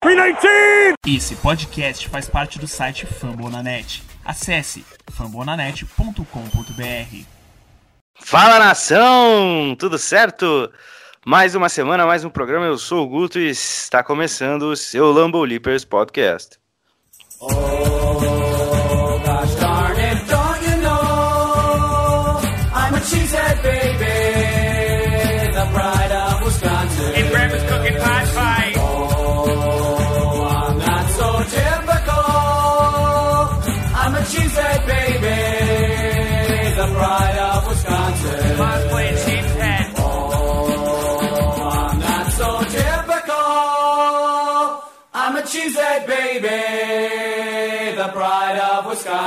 319! Esse podcast faz parte do site Fambonanet. Acesse fambonanet.com.br. Fala nação, tudo certo? Mais uma semana, mais um programa. Eu sou o Guto e está começando o seu Lambo Leapers Podcast. Oh.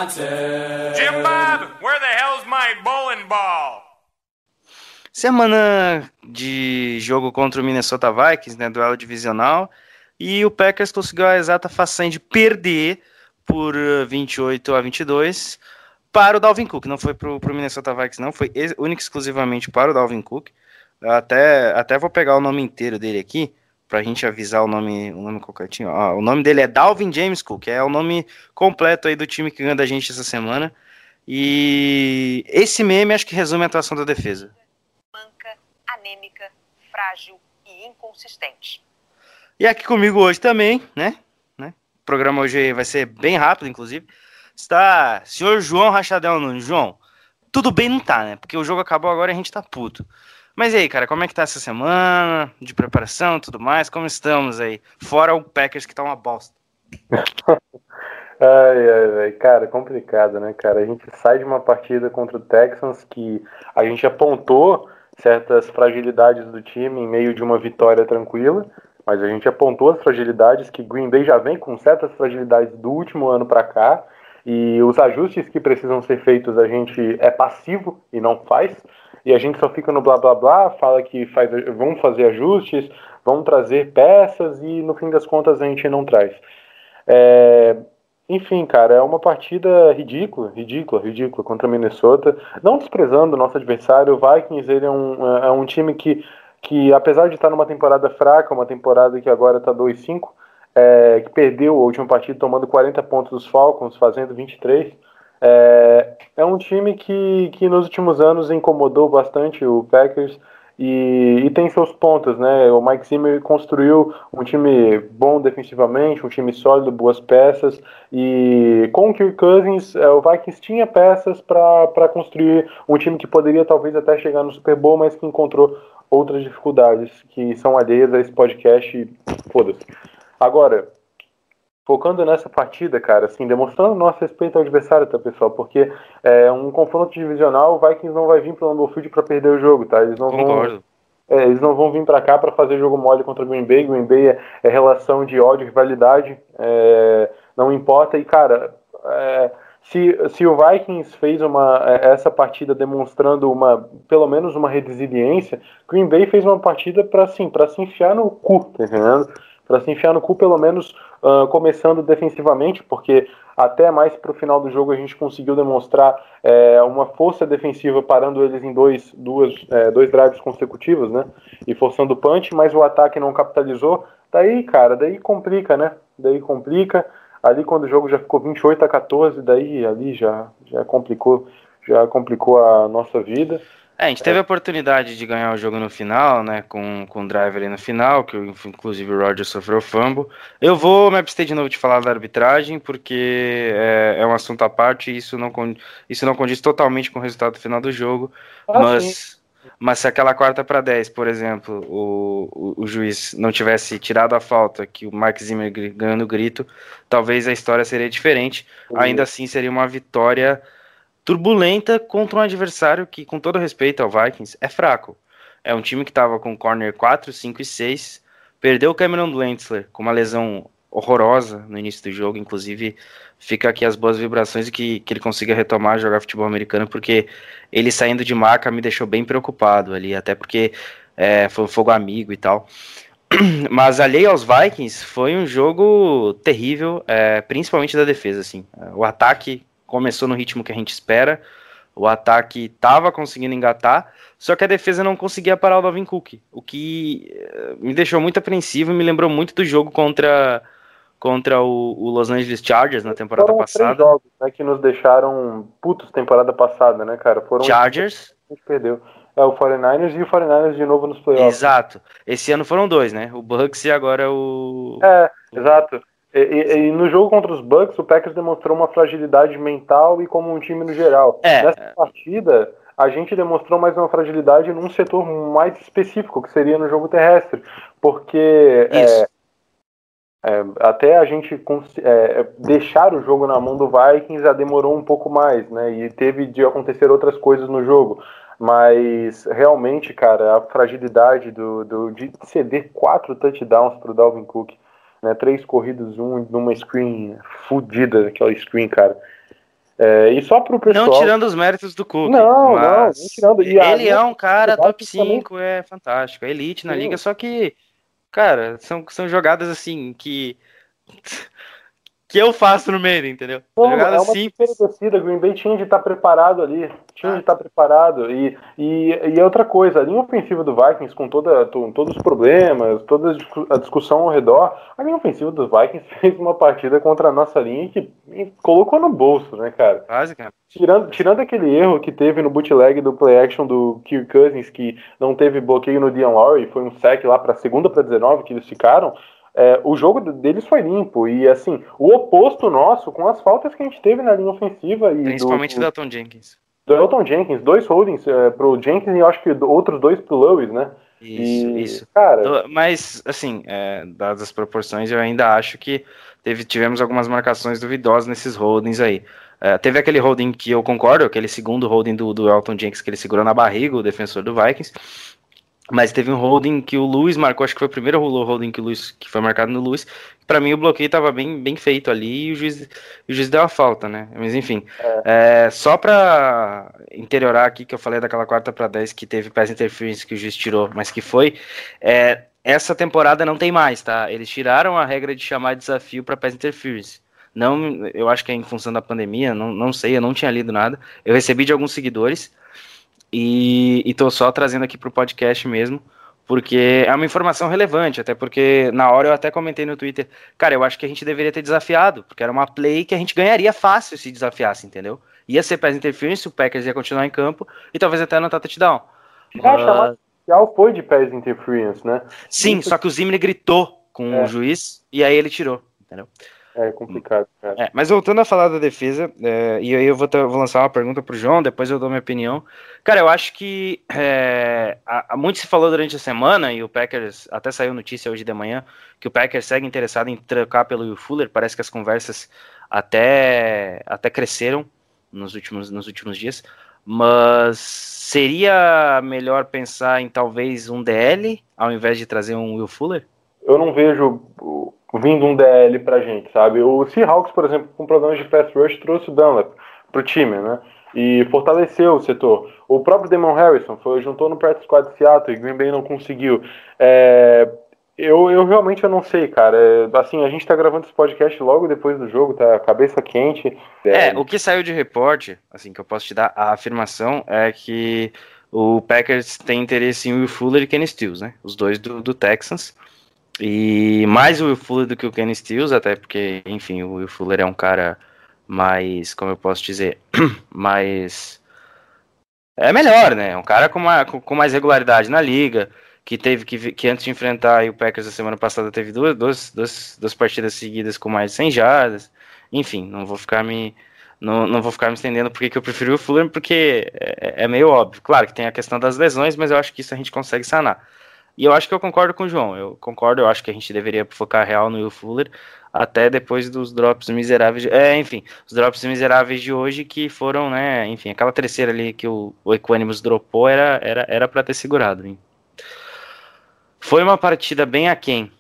Wisconsin. Jim Bob, where the hell's my bowling ball? Semana de jogo contra o Minnesota Vikings, né, duelo divisional, e o Packers conseguiu a exata façanha de perder por 28 uh, a 22 para o Dalvin Cook. Não foi para o Minnesota Vikings, não, foi único exclusivamente para o Dalvin Cook. Até, até vou pegar o nome inteiro dele aqui pra gente avisar o nome, o nome completinho. Ó, o nome dele é Dalvin James Cook, é o nome completo aí do time que ganha da gente essa semana. E esse meme acho que resume a atuação da defesa. Manca, anêmica, frágil e inconsistente. E aqui comigo hoje também, né? né? O programa hoje vai ser bem rápido, inclusive. Está senhor João Rachadel Nunes. João, tudo bem não tá, né? Porque o jogo acabou agora e a gente tá puto. Mas e aí, cara, como é que tá essa semana de preparação tudo mais? Como estamos aí? Fora o Packers que tá uma bosta. ai, ai, ai, cara, complicado, né, cara? A gente sai de uma partida contra o Texans que a gente apontou certas fragilidades do time em meio de uma vitória tranquila, mas a gente apontou as fragilidades que Green Bay já vem com certas fragilidades do último ano para cá e os ajustes que precisam ser feitos a gente é passivo e não faz e a gente só fica no blá blá blá, fala que faz, vão fazer ajustes, vão trazer peças e no fim das contas a gente não traz. É, enfim, cara, é uma partida ridícula, ridícula, ridícula contra Minnesota. Não desprezando o nosso adversário, o Vikings ele é um, é um time que, que, apesar de estar numa temporada fraca, uma temporada que agora está 2-5, é, que perdeu a última partida tomando 40 pontos dos Falcons, fazendo 23. É, é um time que, que nos últimos anos incomodou bastante o Packers e, e, tem seus pontos, né? O Mike Zimmer construiu um time bom defensivamente, um time sólido, boas peças e com o Kirk Cousins, é, o Vikings tinha peças para construir um time que poderia talvez até chegar no Super Bowl, mas que encontrou outras dificuldades que são alheias a esse podcast foda-se. Agora, focando nessa partida, cara, assim, demonstrando nosso respeito ao adversário, tá, pessoal? Porque é um confronto divisional, o Vikings não vai vir pro Lambeau Field para perder o jogo, tá? Eles não Concordo. vão é, eles não vão vir para cá para fazer jogo mole contra o Green Bay. Green Bay é, é relação de ódio, rivalidade, é, não importa. E cara, é, se, se o Vikings fez uma é, essa partida demonstrando uma pelo menos uma resiliência, Green Bay fez uma partida para assim, para se enfiar no cu, tá entendendo? Para se enfiar no cu pelo menos uh, começando defensivamente, porque até mais para o final do jogo a gente conseguiu demonstrar é, uma força defensiva parando eles em dois, duas, é, dois drives consecutivos, né? E forçando o punch, mas o ataque não capitalizou. Daí, cara, daí complica, né? Daí complica. Ali quando o jogo já ficou 28 a 14, daí ali já, já complicou, já complicou a nossa vida. É, a gente teve a oportunidade de ganhar o jogo no final, né? Com, com o driver ali no final, que inclusive o Roger sofreu fumble. Eu vou me abster de novo de falar da arbitragem, porque é, é um assunto à parte e isso não, isso não condiz totalmente com o resultado final do jogo. Ah, mas, mas se aquela quarta para 10, por exemplo, o, o, o, juiz não tivesse tirado a falta, que o Mark Zimmer ganhou no grito, talvez a história seria diferente. Uhum. Ainda assim, seria uma vitória turbulenta contra um adversário que, com todo respeito ao Vikings, é fraco. É um time que estava com corner 4, 5 e 6, perdeu o Cameron Dlentzler com uma lesão horrorosa no início do jogo, inclusive fica aqui as boas vibrações e que, que ele consiga retomar jogar futebol americano, porque ele saindo de marca me deixou bem preocupado ali, até porque é, foi um fogo amigo e tal. Mas alheio aos Vikings, foi um jogo terrível, é, principalmente da defesa, assim. O ataque começou no ritmo que a gente espera, O ataque estava conseguindo engatar, só que a defesa não conseguia parar o Dalvin Cook, o que eh, me deixou muito apreensivo e me lembrou muito do jogo contra, contra o, o Los Angeles Chargers na temporada Foram passada. três jogos né, que nos deixaram putos temporada passada, né, cara? Foram Chargers, a gente perdeu. É o 49ers e o 49ers de novo nos playoffs. exato. Esse ano foram dois, né? O Bucks e agora o. É, exato. E, e- e no jogo contra os Bucks, o Packers demonstrou uma fragilidade mental e como um time no geral. É. Nessa partida, a gente demonstrou mais uma fragilidade num setor mais específico, que seria no jogo terrestre. Porque é, é, até a gente é, deixar o jogo na mão do Vikings já demorou um pouco mais, né? E teve de acontecer outras coisas no jogo. Mas realmente, cara, a fragilidade do, do- de ceder quatro touchdowns pro Dalvin Cook, né? Três corridas, um numa screen fudida, aquela screen, cara. É, e só pro pessoal. Não tirando os méritos do Cook. Não, não, não tirando. E a ele é um cara top Vikings também- 5, é fantástico. É elite na Sim. liga, só que, cara, são, são jogadas assim que. Que eu faço no meio, entendeu? Não, é jogadas uma simples. descida, Green Bay tinha de estar preparado ali, tinha Ah. de estar preparado, e, e, e é outra coisa, a linha ofensiva do Vikings, com toda, to- todos os problemas, toda a discu- a discussão ao redor, a linha ofensiva dos Vikings fez uma partida contra a nossa linha que colocou no bolso, né, cara? Basicamente. Tirando, tirando aquele erro que teve no bootleg do play action do Kirk Cousins, que não teve bloqueio no Dion Lowry, foi um sec lá para segunda para 19 que eles ficaram, é, o jogo deles foi limpo. E assim, o oposto nosso, com as faltas que a gente teve na linha ofensiva e Principalmente do, do Elton Jenkins. do Elton Jenkins, dois holdings é, pro Jenkins e eu acho que outros dois pro Lewis, né? Isso, e, isso. Cara, Mas, assim, é, dadas as proporções, eu ainda acho que teve, tivemos algumas marcações duvidosas nesses holdings aí. É, teve aquele holding que eu concordo, aquele segundo holding do, do Elton Jenkins que ele segurou na barriga, o defensor do Vikings. Mas teve um holding que o Luiz marcou, acho que foi o primeiro holding que o Luiz que foi marcado no Luiz. Para mim o bloqueio estava bem, bem feito ali e o juiz, o juiz deu a falta, né? Mas enfim, é, só para interiorar aqui que eu falei daquela quarta para 10 que teve pass interference que o juiz tirou, mas que foi, é, essa temporada não tem mais, tá? Eles tiraram a regra de chamar desafio para pass interference. Não, eu acho que é em função da pandemia, não, não sei, eu não tinha lido nada. Eu recebi de alguns seguidores e, e tô só trazendo aqui pro podcast mesmo, porque é uma informação relevante, até porque na hora eu até comentei no Twitter, cara, eu acho que a gente deveria ter desafiado, porque era uma play que a gente ganharia fácil se desafiasse, entendeu? Ia ser pass interference, o Packers ia continuar em campo e talvez até anotar touchdown. já chamada inicial foi de pass interference, né? Sim, Isso- só que o Zimmer gritou com É. o juiz e aí ele tirou, entendeu? É complicado, cara. É, mas voltando a falar da defesa, é, e aí eu vou, ter- vou lançar uma pergunta pro João, depois eu dou minha opinião. Cara, eu acho que é, há- há muito se falou durante a semana, e o Packers até saiu notícia hoje de manhã, que o Packers segue interessado em trocar pelo Will Fuller. Parece que as conversas até, até cresceram nos últimos, nos últimos dias. Mas seria melhor pensar em talvez um DL ao invés de trazer um Will Fuller? Eu não vejo vindo um DL pra gente, sabe? O Seahawks, por exemplo, com problemas de pass rush, trouxe o Dunlap pro time, né? E fortaleceu o setor. O próprio Damon Harrison foi, juntou no practice squad de Seattle e Green Bay não conseguiu. É, eu, eu realmente eu não sei, cara. É, assim, a gente tá gravando esse podcast logo depois do jogo, tá? Cabeça quente. É, o que saiu de reporte, assim, que eu posso te dar a afirmação é que o Packers tem interesse em Will Fuller e Kenny Stills, né? Os dois do, do Texans. E mais o Will Fuller do que o Kenny Stills, até porque, enfim, o Will Fuller é um cara mais, como eu posso dizer, mais. É melhor, né? Um cara com, uma, com, mais regularidade na liga, que teve que, que antes de enfrentar o Packers a semana passada teve duas, duas, duas, duas partidas seguidas com mais de 100 jardas. Enfim, não vou ficar me não, não vou ficar me estendendo porque que eu preferi o Fuller, porque é, é meio óbvio. Claro que tem a questão das lesões, mas eu acho que isso a gente consegue sanar. E eu acho que eu concordo com o João. Eu concordo, eu acho que a gente deveria focar real no Will Fuller até depois dos drops miseráveis. é, enfim, os drops miseráveis de hoje que foram, né? Enfim, aquela terceira ali que o, o Equanimus dropou era era era para ter segurado. hein? Foi uma partida bem aquém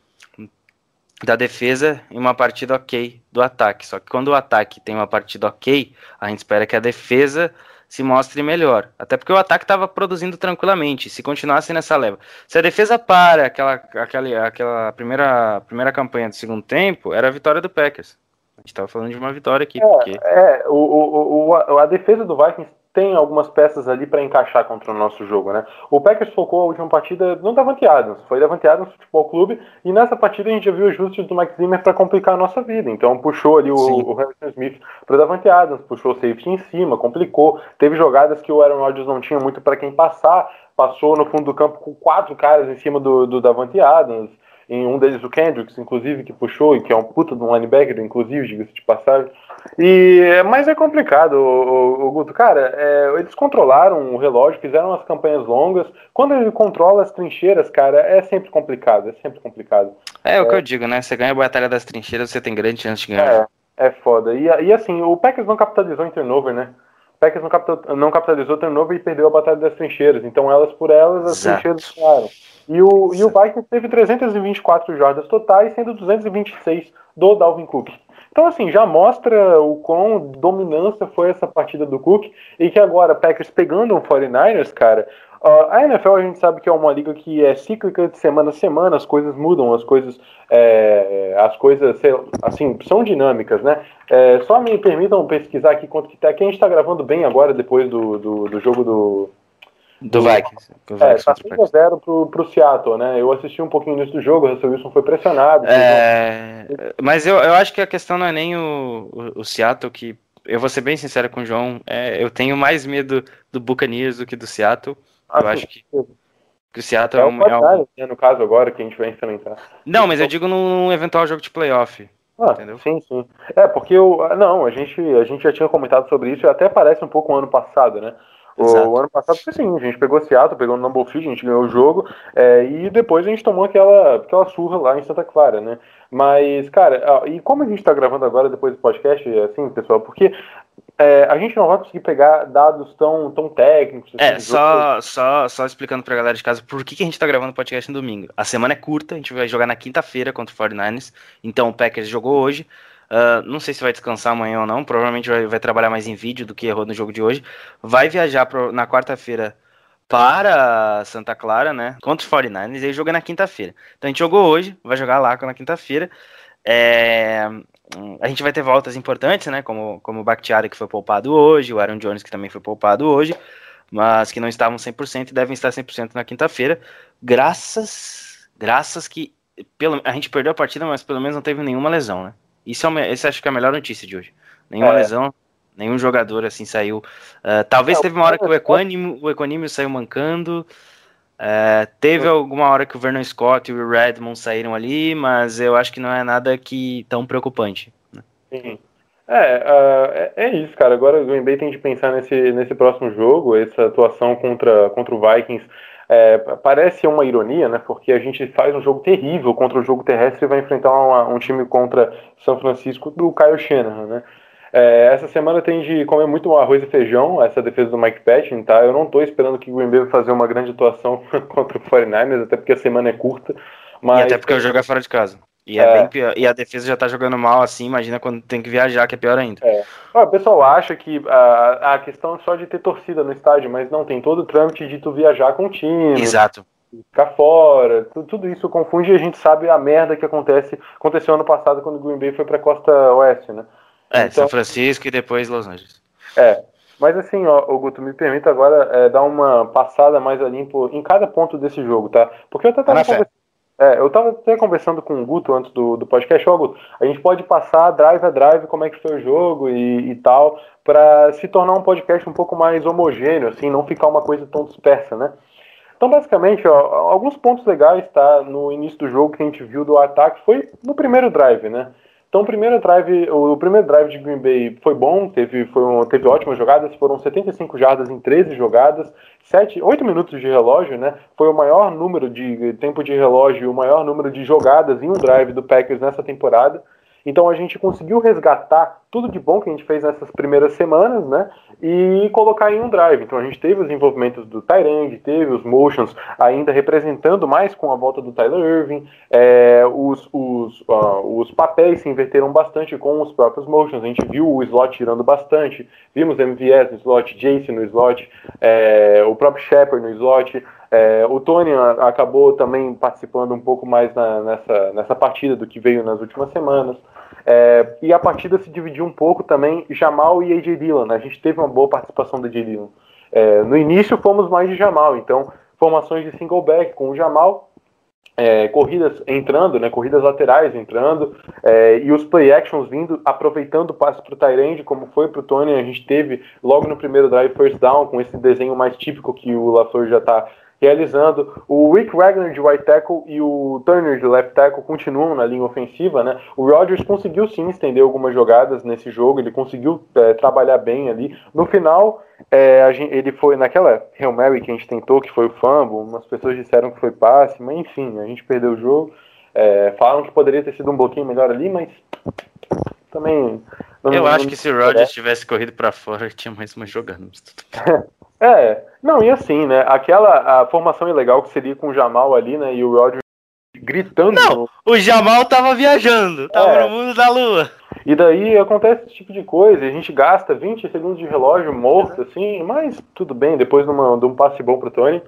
da defesa e uma partida ok do ataque. Só que quando o ataque tem uma partida ok, a gente espera que a defesa se mostre melhor. Até porque o ataque estava produzindo tranquilamente. Se continuasse nessa leva. Se a defesa para aquela, aquela, aquela primeira, primeira campanha do segundo tempo, era a vitória do Packers. A gente estava falando de uma vitória aqui. porque... É, o, o, o, a, a defesa do Vikings tem algumas peças ali para encaixar contra o nosso jogo, né? O Packers focou a última partida no Davante Adams, foi Davante Adams Futebol Clube, e nessa partida a gente já viu ajustes do Mike Zimmer para complicar a nossa vida. Então puxou ali o, o Harrison Smith para Davante Adams, puxou o safety em cima, complicou. Teve jogadas que o Aaron Rodgers não tinha muito para quem passar, passou no fundo do campo com quatro caras em cima do, do Davante Adams. Em um deles o Kendricks, inclusive, que puxou, e que é um puta de um linebacker, inclusive, diga-se de passagem. E, mas é complicado, o, o, o Guto. Cara, é, eles controlaram o relógio, fizeram as campanhas longas. Quando ele controla as trincheiras, cara, é sempre complicado. É sempre complicado. É, é o que eu digo, né? Você ganha a batalha das trincheiras, você tem grande chance de ganhar. É, é foda. E, e assim, o Packers não capitalizou em turnover, né? O Packers não, capital, não capitalizou turnover e perdeu a batalha das trincheiras. Então, elas por elas, as Exato. trincheiras ganharam. E o, e o Vikings teve 324 jardas totais, sendo 226 do Dalvin Cook. Então, assim, já mostra o quão dominância foi essa partida do Cook e que agora, Packers pegando um 49ers, cara, uh, a NFL a gente sabe que é uma liga que é cíclica de semana a semana, as coisas mudam, as coisas, é, as coisas, assim, são dinâmicas, né? É, só me permitam pesquisar aqui quanto que tá, que a gente tá gravando bem agora, depois do, do, do jogo do, do Vikings. Do é, tá 5x0 pro, pro Seattle, né? Eu assisti um pouquinho nisso do jogo, o Russell Wilson foi pressionado. É, mas eu, eu acho que a questão não é nem o, o, o Seattle, que eu vou ser bem sincero com o João, é, eu tenho mais medo do Buccaneers do que do Seattle. Ah, eu acho que, que o Seattle é, é um, é um... né, no caso agora que a gente vai enfrentar. Não, mas eu digo num eventual jogo de playoff. Ah, entendeu? sim, sim. É, porque eu. Não, a gente, a gente já tinha comentado sobre isso e até parece um pouco o ano passado, né? O Exato. ano passado foi assim, a gente pegou Seattle, pegou no Number Field, a gente ganhou o jogo, é, e depois a gente tomou aquela, aquela surra lá em Santa Clara, né? Mas, cara, e como a gente tá gravando agora depois do podcast, assim, pessoal, porque é, a gente não vai conseguir pegar dados tão, tão técnicos. É, assim, só, só, só explicando pra galera de casa por que, que a gente tá gravando o podcast no domingo. A semana é curta, a gente vai jogar na quinta-feira contra o 49ers, então o Packers jogou hoje, Uh, não sei se vai descansar amanhã ou não. Provavelmente vai, vai, trabalhar mais em vídeo do que errou no jogo de hoje. Vai viajar pro, na quarta-feira para Santa Clara, né? Contra os 49ers. E joga na quinta-feira. Então a gente jogou hoje, vai jogar lá na quinta-feira. É, a gente vai ter voltas importantes, né? Como, como o Bakhtiari que foi poupado hoje, o Aaron Jones que também foi poupado hoje, mas que não estavam 100% e devem estar 100% na quinta-feira. Graças, graças que pelo, a gente perdeu a partida, mas pelo menos não teve nenhuma lesão, né? Isso, é uma, isso acho que é a melhor notícia de hoje. Nenhuma É. lesão, nenhum jogador assim saiu. Uh, talvez teve uma hora que o o- Equânimo, o Equânimo saiu mancando. Uh, teve alguma hora que o Vernon Scott e o Redmond saíram ali, mas eu acho que não é nada que tão preocupante. né? Sim. É, ah, é, é isso, cara. Agora o Green Bay tem de pensar nesse, nesse próximo jogo, essa atuação contra, contra o Vikings. É, parece uma ironia, né? Porque a gente faz um jogo terrível contra o jogo terrestre e vai enfrentar uma- um time contra São Francisco do Kyle Shanahan, né? É, essa semana tem de comer muito arroz e feijão, essa defesa do Mike Patton, tá? Eu não tô esperando que o Green Bay vai fazer uma grande atuação contra o 49ers, até porque a semana é curta. Mas, E até porque o jogo é fora de casa. E, é É. bem pior. e a defesa já tá jogando mal assim, imagina quando tem que viajar, que é pior ainda. Ah, o pessoal acha que a, a questão é só de ter torcida no estádio, mas não, tem todo o trâmite de tu viajar com o time, Exato. ficar fora, tu- tudo isso confunde e a gente sabe a merda que acontece, aconteceu ano passado quando o Green Bay foi pra costa oeste, né? É, Então- São Francisco e depois Los Angeles. É, mas assim, ó, ô Guto, me permita agora é, dar uma passada mais a limpo em cada ponto desse jogo, tá? Porque eu até tava conversando, é, eu tava até conversando com o Guto antes do, do podcast, ó, Guto, a gente pode passar drive a drive como é que foi o jogo e, e tal, pra se tornar um podcast um pouco mais homogêneo, assim, não ficar uma coisa tão dispersa, né? Então, basicamente, ó, alguns pontos legais, tá, no início do jogo que a gente viu do ataque foi no primeiro drive, né? Então, o primeiro drive, o primeiro drive de Green Bay foi bom, teve, foi um- teve ótimas jogadas, foram 75 jardas em 13 jogadas, 7, 8 minutos de relógio, né? Foi o maior número de tempo de relógio, o maior número de jogadas em um drive do Packers nessa temporada. Então a gente conseguiu resgatar tudo de bom que a gente fez nessas primeiras semanas, né? E colocar em um drive. Então a gente teve os envolvimentos do Tyrande, teve os motions ainda representando mais com a volta do Tyler Irving. é, os, os, ah, os papéis se inverteram bastante com os próprios motions. A gente viu o slot tirando bastante. Vimos MVS no slot, Jason no slot, é, o próprio Shepard no slot. É, o Tony acabou também participando um pouco mais na- nessa, nessa partida do que veio nas últimas semanas. É, e a partida se dividiu um pouco também, Jamal e AJ Dillon. Né? A gente teve uma boa participação do AJ Dillon. É, no início fomos mais de Jamal, então formações de single back com o Jamal, é, corridas entrando, né, corridas laterais entrando, é, e os play actions vindo, aproveitando o passe para o Tyrande, como foi para o Tony, a gente teve logo no primeiro drive first down, com esse desenho mais típico que o LaFleur já está realizando. O Rick Wagner de right tackle e o Turner de left tackle continuam na linha ofensiva, né? O Rodgers conseguiu sim estender algumas jogadas nesse jogo, ele conseguiu é, trabalhar bem ali. No final, é, gente, ele foi naquela Hail Mary que a gente tentou, que foi o fumble, umas pessoas disseram que foi passe, mas enfim, a gente perdeu o jogo. É, falam que poderia ter sido um pouquinho melhor ali, mas também. Não, eu não, acho que se o Rodgers tivesse corrido para fora, tinha mais uma jogando. É, não, e assim, né? Aquela a formação ilegal que seria com o Jamal ali, né? E o Roger gritando. Não, no... o Jamal tava viajando, tava é. no mundo da lua. E daí acontece esse tipo de coisa, a gente gasta 20 segundos de relógio morto, assim, mas tudo bem, depois de, uma, de um passe bom pro Tony,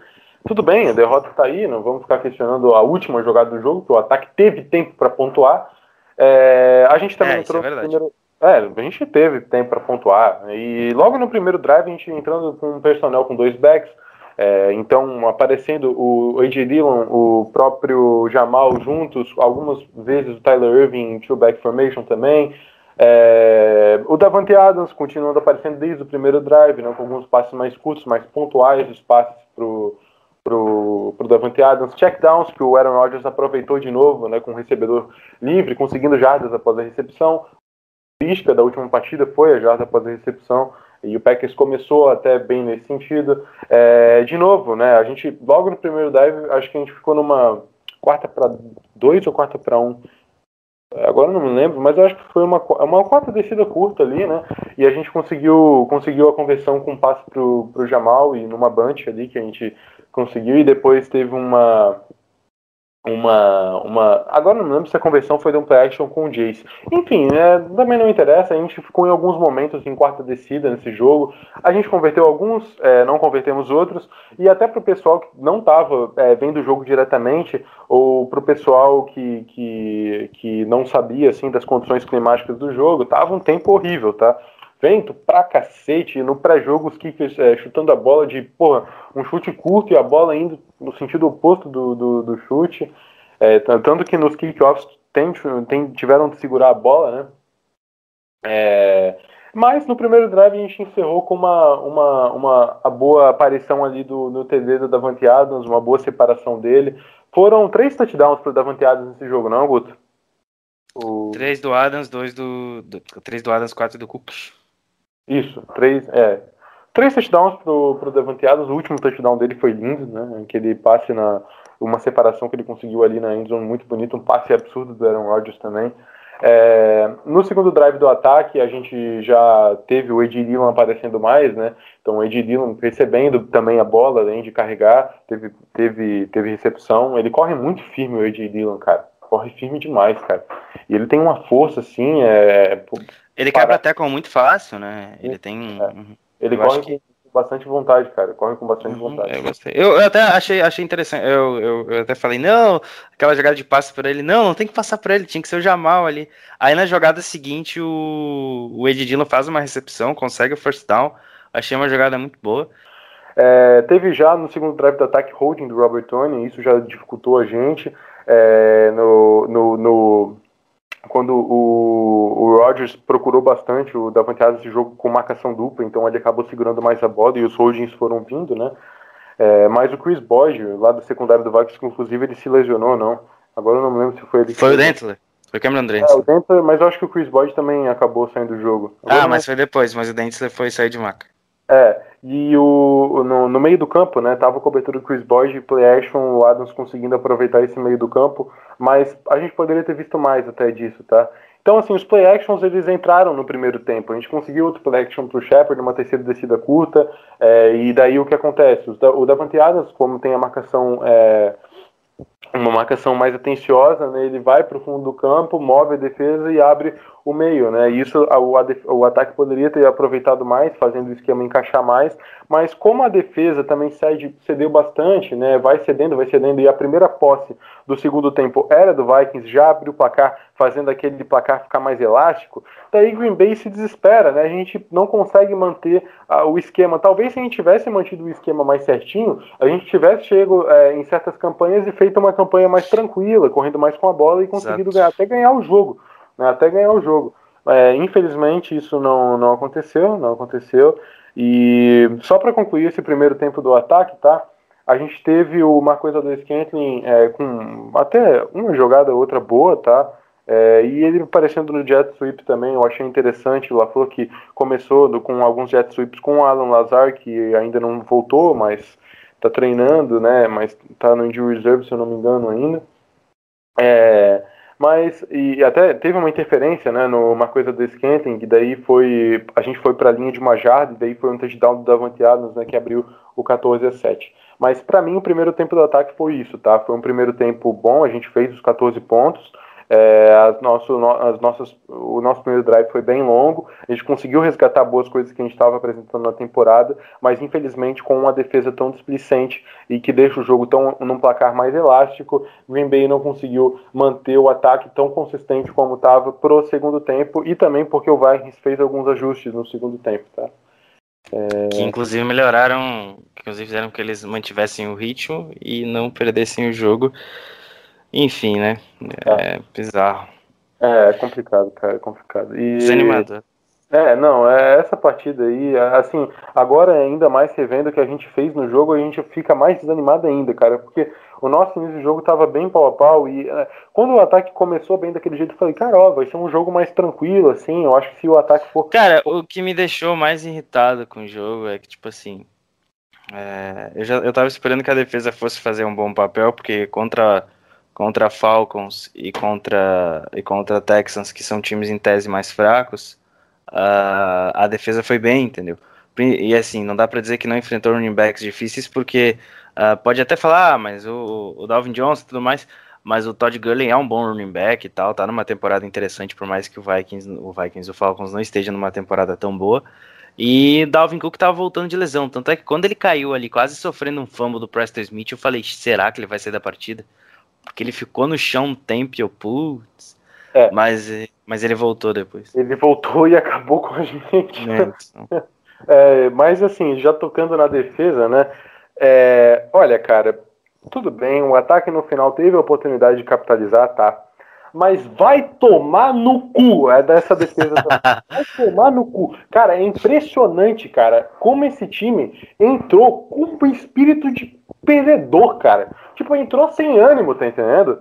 tudo bem, a derrota tá aí, não vamos ficar questionando a última jogada do jogo, que o ataque teve tempo para pontuar. É, a gente também é, entrou é no primeiro. É, a gente teve tempo para pontuar. E logo no primeiro drive a gente entrando com um personnel com dois backs. É, então, aparecendo o A.J. Dillon, o próprio Jamal juntos, algumas vezes o Tyler Irving em two-back formation também. É, o Davante Adams continuando aparecendo desde o primeiro drive, né, com alguns passes mais curtos, mais pontuais, os passes pro, pro, pro Davante Adams. Checkdowns que o Aaron Rodgers aproveitou de novo, né, com o recebedor livre, conseguindo jardas após a recepção da última partida foi a jarda após a recepção, e o Packers começou até bem nesse sentido. É, de novo, né, a gente, logo no primeiro dive, acho que a gente ficou numa quarta para dois ou quarta para um. Agora não me lembro, mas acho que foi uma, uma quarta descida curta ali, né? E a gente conseguiu, conseguiu a conversão com um passe pro, pro Jamal e numa bunch ali que a gente conseguiu, e depois teve uma, uma, uma. Agora não lembro se a conversão foi de um play action com o Jace. Enfim, né, também não interessa. A gente ficou em alguns momentos em quarta descida nesse jogo. A gente converteu alguns, é, não convertemos outros. E até para o pessoal que não estava é, vendo o jogo diretamente, ou para o pessoal que, que, que não sabia assim das condições climáticas do jogo, tava um tempo horrível, tá? Vento pra cacete, no pré-jogo os kickers é, chutando a bola de, porra, um chute curto e a bola indo no sentido oposto do, do, do chute. É, tanto que nos kickoffs tem, tem, tiveram de segurar a bola, né? É, mas no primeiro drive a gente encerrou com uma, uma, uma a boa aparição ali do, no TD do Davante Adams, uma boa separação dele. Foram três touchdowns para Davante Adams nesse jogo, não, Guto? O... Três do Adams, dois do, do. Três do Adams, quatro do Cook. Isso, três, é, três touchdowns pro, pro Devante Adams. O último touchdown dele foi lindo, né? Aquele passe na. Uma separação que ele conseguiu ali na endzone muito bonito, um passe absurdo do Aaron Rodgers também. É, no segundo drive do ataque, a gente já teve o Ed Dillon aparecendo mais, né? Então o Ed Dillon recebendo também a bola, além de carregar, teve, teve, teve recepção. Ele corre muito firme, o Ed Dillon, cara. Corre firme demais, cara. E ele tem uma força, assim, é, ele para... quebra tackle muito fácil, né? Ele tem. É. Ele eu corre que... com bastante vontade, cara. Corre com bastante uhum, vontade. Eu gostei. Eu, eu, até achei, achei interessante. Eu, eu, eu, até falei, não, aquela jogada de passe para ele, não, não tem que passar para ele, tinha que ser o Jamal ali. Aí na jogada seguinte, o, o Ed Dillon faz uma recepção, consegue o first down. Achei uma jogada muito boa. É, teve já no segundo drive do ataque holding do Robert Tony, isso já dificultou a gente. É, no, no, no quando o, o Rodgers procurou bastante o Davante Adams esse jogo com marcação dupla, então ele acabou segurando mais a bola e os holdings foram vindo, né? É, mas o Chris Boyd, lá do secundário do Vikings, inclusive ele se lesionou, não. Agora eu não me lembro se foi ele. Foi o Dentler. Foi o Cameron Dentler. É, o Dentler, mas eu acho que o Chris Boyd também acabou saindo do jogo. Agora, ah, mas foi depois, mas o Dentler foi sair de maca. É, e o, no, no, meio do campo, né, tava a cobertura do Chris Boyd, play action, o Adams conseguindo aproveitar esse meio do campo, mas a gente poderia ter visto mais até disso, tá? Então, assim, os play actions eles entraram no primeiro tempo. A gente conseguiu outro play action pro Shepard, uma terceira descida curta, é, e daí o que acontece? O Davante Adams, como tem a marcação é, uma marcação mais atenciosa, né? Ele vai para o fundo do campo, move a defesa e abre o meio, né? Isso o, o ataque poderia ter aproveitado mais, fazendo o esquema encaixar mais, mas como a defesa também cede, cedeu bastante, né? Vai cedendo, vai cedendo e a primeira posse do segundo tempo era do Vikings, já abriu o placar, fazendo aquele placar ficar mais elástico. Daí Green Bay se desespera, né? A gente não consegue manter uh, o esquema. Talvez se a gente tivesse mantido o esquema mais certinho, a gente tivesse chego é, em certas campanhas e feito uma campanha mais tranquila, correndo mais com a bola e conseguido ganhar, até ganhar o jogo né, até ganhar o jogo. É, infelizmente isso não, não aconteceu, não aconteceu. E só para concluir esse primeiro tempo do ataque, tá? A gente teve o Marcos Adores Kentlin é, com até uma jogada outra boa, tá? É, e ele aparecendo no jet sweep também, eu achei interessante. Lá falou que começou com alguns jet sweeps com o Alan Lazar, que ainda não voltou, mas tá treinando, né? Mas tá no injury reserve, se eu não me engano, ainda. É, mas, e até teve uma interferência, né, numa coisa do Scanting, que daí foi, a gente foi para a linha de uma jarda, e daí foi um touchdown do Davante Adams, né, que abriu o 14 a 7. Mas para mim o primeiro tempo do ataque foi isso, tá? Foi um primeiro tempo bom, a gente fez os 14 pontos, é, as nosso, as nossas, o nosso primeiro drive foi bem longo, a gente conseguiu resgatar boas coisas que a gente estava apresentando na temporada, mas infelizmente com uma defesa tão displicente e que deixa o jogo tão num placar mais elástico, Green Bay não conseguiu manter o ataque tão consistente como estava pro segundo tempo e também porque o Vikings fez alguns ajustes no segundo tempo, tá? É... Que inclusive melhoraram, que inclusive fizeram que eles mantivessem o ritmo e não perdessem o jogo. Enfim, né? É, é bizarro. É, é complicado, cara, é complicado. E... Desanimado. É, não, é essa partida aí, assim, agora ainda mais revendo o que a gente fez no jogo, a gente fica mais desanimado ainda, cara, porque o nosso início do jogo tava bem pau a pau e é, quando o ataque começou bem daquele jeito, eu falei, cara, ó, vai ser um jogo mais tranquilo, assim, eu acho que se o ataque for... Cara, o que me deixou mais irritado com o jogo é que, tipo assim, é, eu, já, eu tava esperando que a defesa fosse fazer um bom papel, porque contra contra Falcons e contra, e contra Texans, que são times em tese mais fracos, uh, a defesa foi bem, entendeu? E assim, não dá para dizer que não enfrentou running backs difíceis, porque uh, pode até falar, ah, mas o, o Dalvin Johnson e tudo mais, mas o Todd Gurley é um bom running back e tal, tá numa temporada interessante, por mais que o Vikings, o Vikings, o Falcons não esteja numa temporada tão boa. E Dalvin Cook tava voltando de lesão, tanto é que quando ele caiu ali, quase sofrendo um fumble do Preston Smith, eu falei, será que ele vai sair da partida? Porque ele ficou no chão um tempo e eu, putz. É. Mas, mas ele voltou depois. Ele voltou e acabou com a gente. É, então. é, mas assim, já tocando na defesa, né? É, olha, cara, tudo bem, o ataque no final teve a oportunidade de capitalizar, tá? Mas vai tomar no cu, é dessa defesa. vai tomar no cu. Cara, é impressionante, cara, como esse time entrou com o espírito de perdedor, cara. Tipo, entrou sem ânimo, tá entendendo?